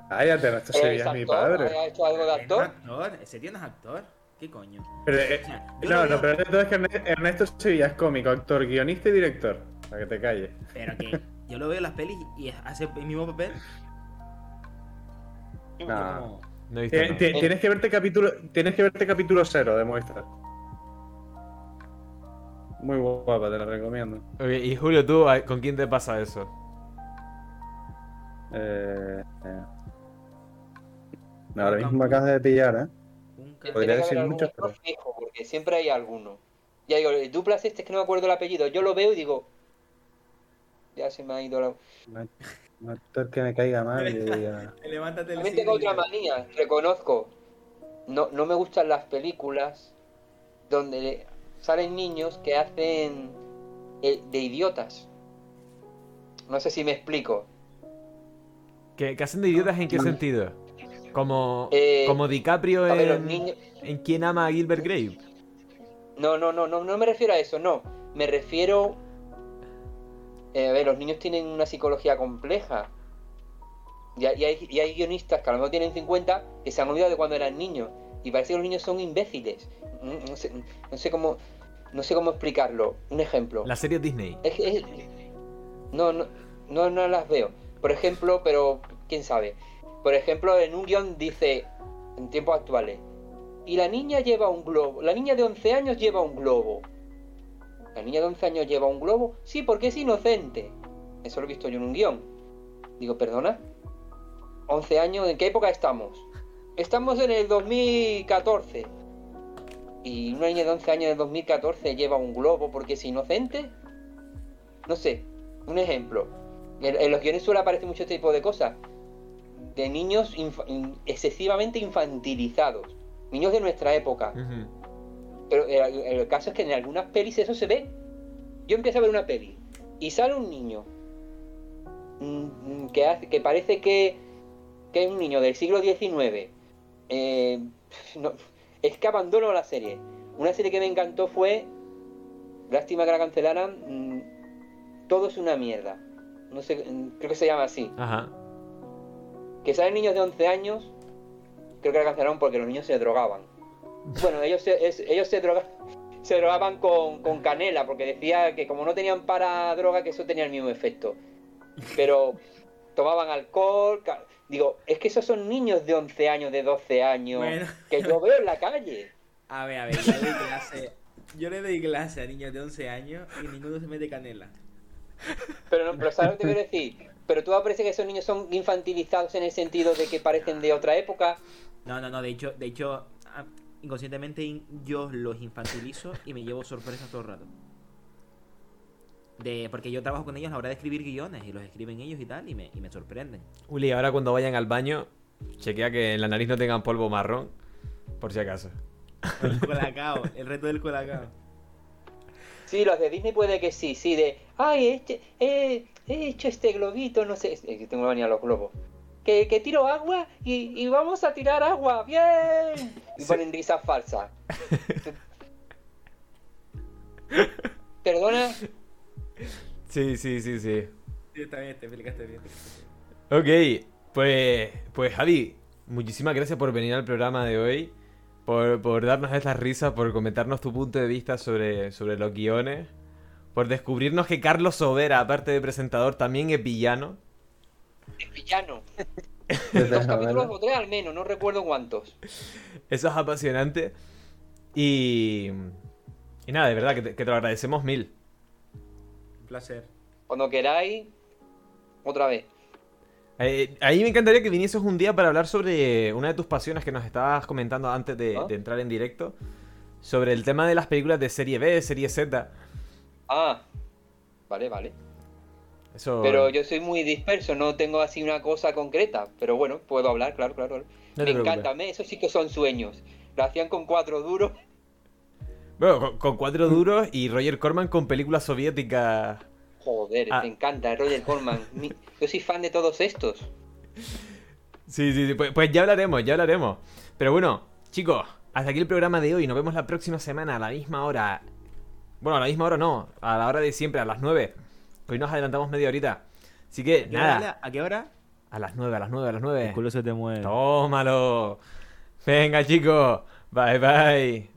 cállate, Ernesto ¿Es Sevilla es mi actor? padre. ¿Ha hecho algo de ¿Es actor? actor? ¿Ese tío no es actor? ¿Qué coño? Pero, eh, O sea, no, lo no, pero todo es que Erne- Ernesto Sevilla es cómico, actor, guionista y director. Para que te calles. Pero que yo lo veo en las pelis y hace el mismo papel. Como- No he visto. Ti- nada. ti- Tienes que verte capítulo, tienes que verte capítulo cero de Movistar. Muy guapa, te la recomiendo. Ok, y Julio, ¿tú con quién te pasa eso? Eh, eh. No, ahora mismo me acabas de pillar, ¿eh? un Tiene Podría que decir algún pero- fijo, porque siempre hay alguno. Ya digo, el duplas este es que no me acuerdo el apellido. Yo lo veo y digo. Ya se me ha ido la. Un un actor que me caiga mal y *laughs* diga, Levántate el También tengo otra manía, reconozco. No, no me gustan las películas donde salen niños que hacen eh, de idiotas. No sé si me explico. ¿Qué, qué hacen de idiotas en qué sentido? Como, Eh, como DiCaprio ver, en, niños. en Quién ama a Gilbert Grape. No, no, no, no, no me refiero a eso, no. Me refiero. eh, a ver, los niños tienen una psicología compleja. Y hay, y hay- y hay guionistas que a lo mejor tienen 50 que se han olvidado de cuando eran niños. Y parece que los niños son imbéciles. No, sé, no sé cómo. No sé cómo explicarlo. Un ejemplo. La serie Disney. Es que- es- no, no, no, no las veo. Por ejemplo, pero quién sabe. Por ejemplo, en un guion dice, en tiempos actuales, y la niña lleva un globo. La niña de 11 años lleva un globo. ¿La niña de 11 años lleva un globo? Sí, porque es inocente. Eso lo he visto yo en un guion. Digo, perdona. 11 años, ¿en qué época estamos? Estamos en el 2014. ¿Y una niña de 11 años del 2014 lleva un globo porque es inocente? No sé, un ejemplo. En, en los guiones suele aparecer mucho este tipo de cosas. De niños in- excesivamente infantilizados. Niños de nuestra época. Pero el, el caso es que en algunas pelis eso se ve. Yo empiezo a ver una peli y sale un niño mm, mm, que, hace, que parece que, que es un niño del siglo XIX. Eh, no, es que abandono la serie. Una serie que me encantó fue, lástima que la cancelaran, mm, Todo es una mierda. No sé, mm, creo que se llama así. Ajá. Que salen niños de 11 años, creo que la cancelaron porque los niños se drogaban. *laughs* Bueno, ellos se, es- ellos se, droga- se drogaban con, con canela, porque decía que como no tenían para droga, que eso tenía el mismo efecto. Pero tomaban alcohol. Digo, es que esos son niños de 11 años, de 12 años, Bueno. que yo veo en la calle. *laughs* A ver, a ver, yo le doy clase. Yo le doy clase a niños de 11 años y ninguno se mete canela. Pero, no, pero ¿sabes lo que te quiero decir? Pero tú aparece que esos niños son infantilizados en el sentido de que parecen de otra época. No, no, no, de hecho, de hecho, ah, inconscientemente in- yo los infantilizo y me llevo sorpresas todo el rato. De, porque yo trabajo con ellos a la hora de escribir guiones y los escriben ellos y tal y me, y me sorprenden. Uli, ahora cuando vayan al baño, chequea que en la nariz no tengan polvo marrón, por si acaso. El colacao, el reto del colacao. Sí, los de Disney puede que sí, sí, de, ay, este, eh, he hecho este globito, no sé, tengo manía a los globos. Que, que tiro agua y, y vamos a tirar agua, bien. Y Sí. ponen risas falsas. *laughs* Perdona, Sí, Sí, sí, sí, sí. Está bien, te explicaste bien. Ok, pues, pues Javi, muchísimas gracias por venir al programa de hoy, por, por darnos estas risas, por comentarnos tu punto de vista sobre, sobre los guiones, por descubrirnos que Carlos Sobera, aparte de presentador, también es villano. Es villano. *laughs* Dos capítulos o tres al menos, no recuerdo cuántos. Eso es apasionante. Y, y nada, de verdad, que te, que te lo agradecemos mil. Placer. Cuando queráis, otra vez. Eh, ahí me encantaría que vinieses un día para hablar sobre una de tus pasiones que nos estabas comentando antes de, ¿Ah? de entrar en directo. Sobre el tema de las películas de serie B, serie Z. Ah, vale, vale. Eso. Pero yo soy muy disperso, no tengo así una cosa concreta. Pero bueno, puedo hablar, claro, claro. claro. No Me encanta, me- eso sí que son sueños. Lo hacían con cuatro duros. Bueno, con, con cuatro duros y Roger Corman con películas soviéticas. Joder, Ah. me encanta, Roger Corman. *laughs* Yo soy fan de todos estos. Sí, sí, sí. Pues, pues ya hablaremos, ya hablaremos. Pero bueno, chicos, hasta aquí el programa de hoy. Nos vemos la próxima semana a la misma hora. Bueno, a la misma hora no, a la hora de siempre, a las 9. Hoy nos adelantamos media horita. Así que, ¿A qué hora, Ale? nada, ¿A qué hora? a las 9, a las 9, a las 9. El culo se te mueve. Tómalo. Venga, chicos. Bye, bye.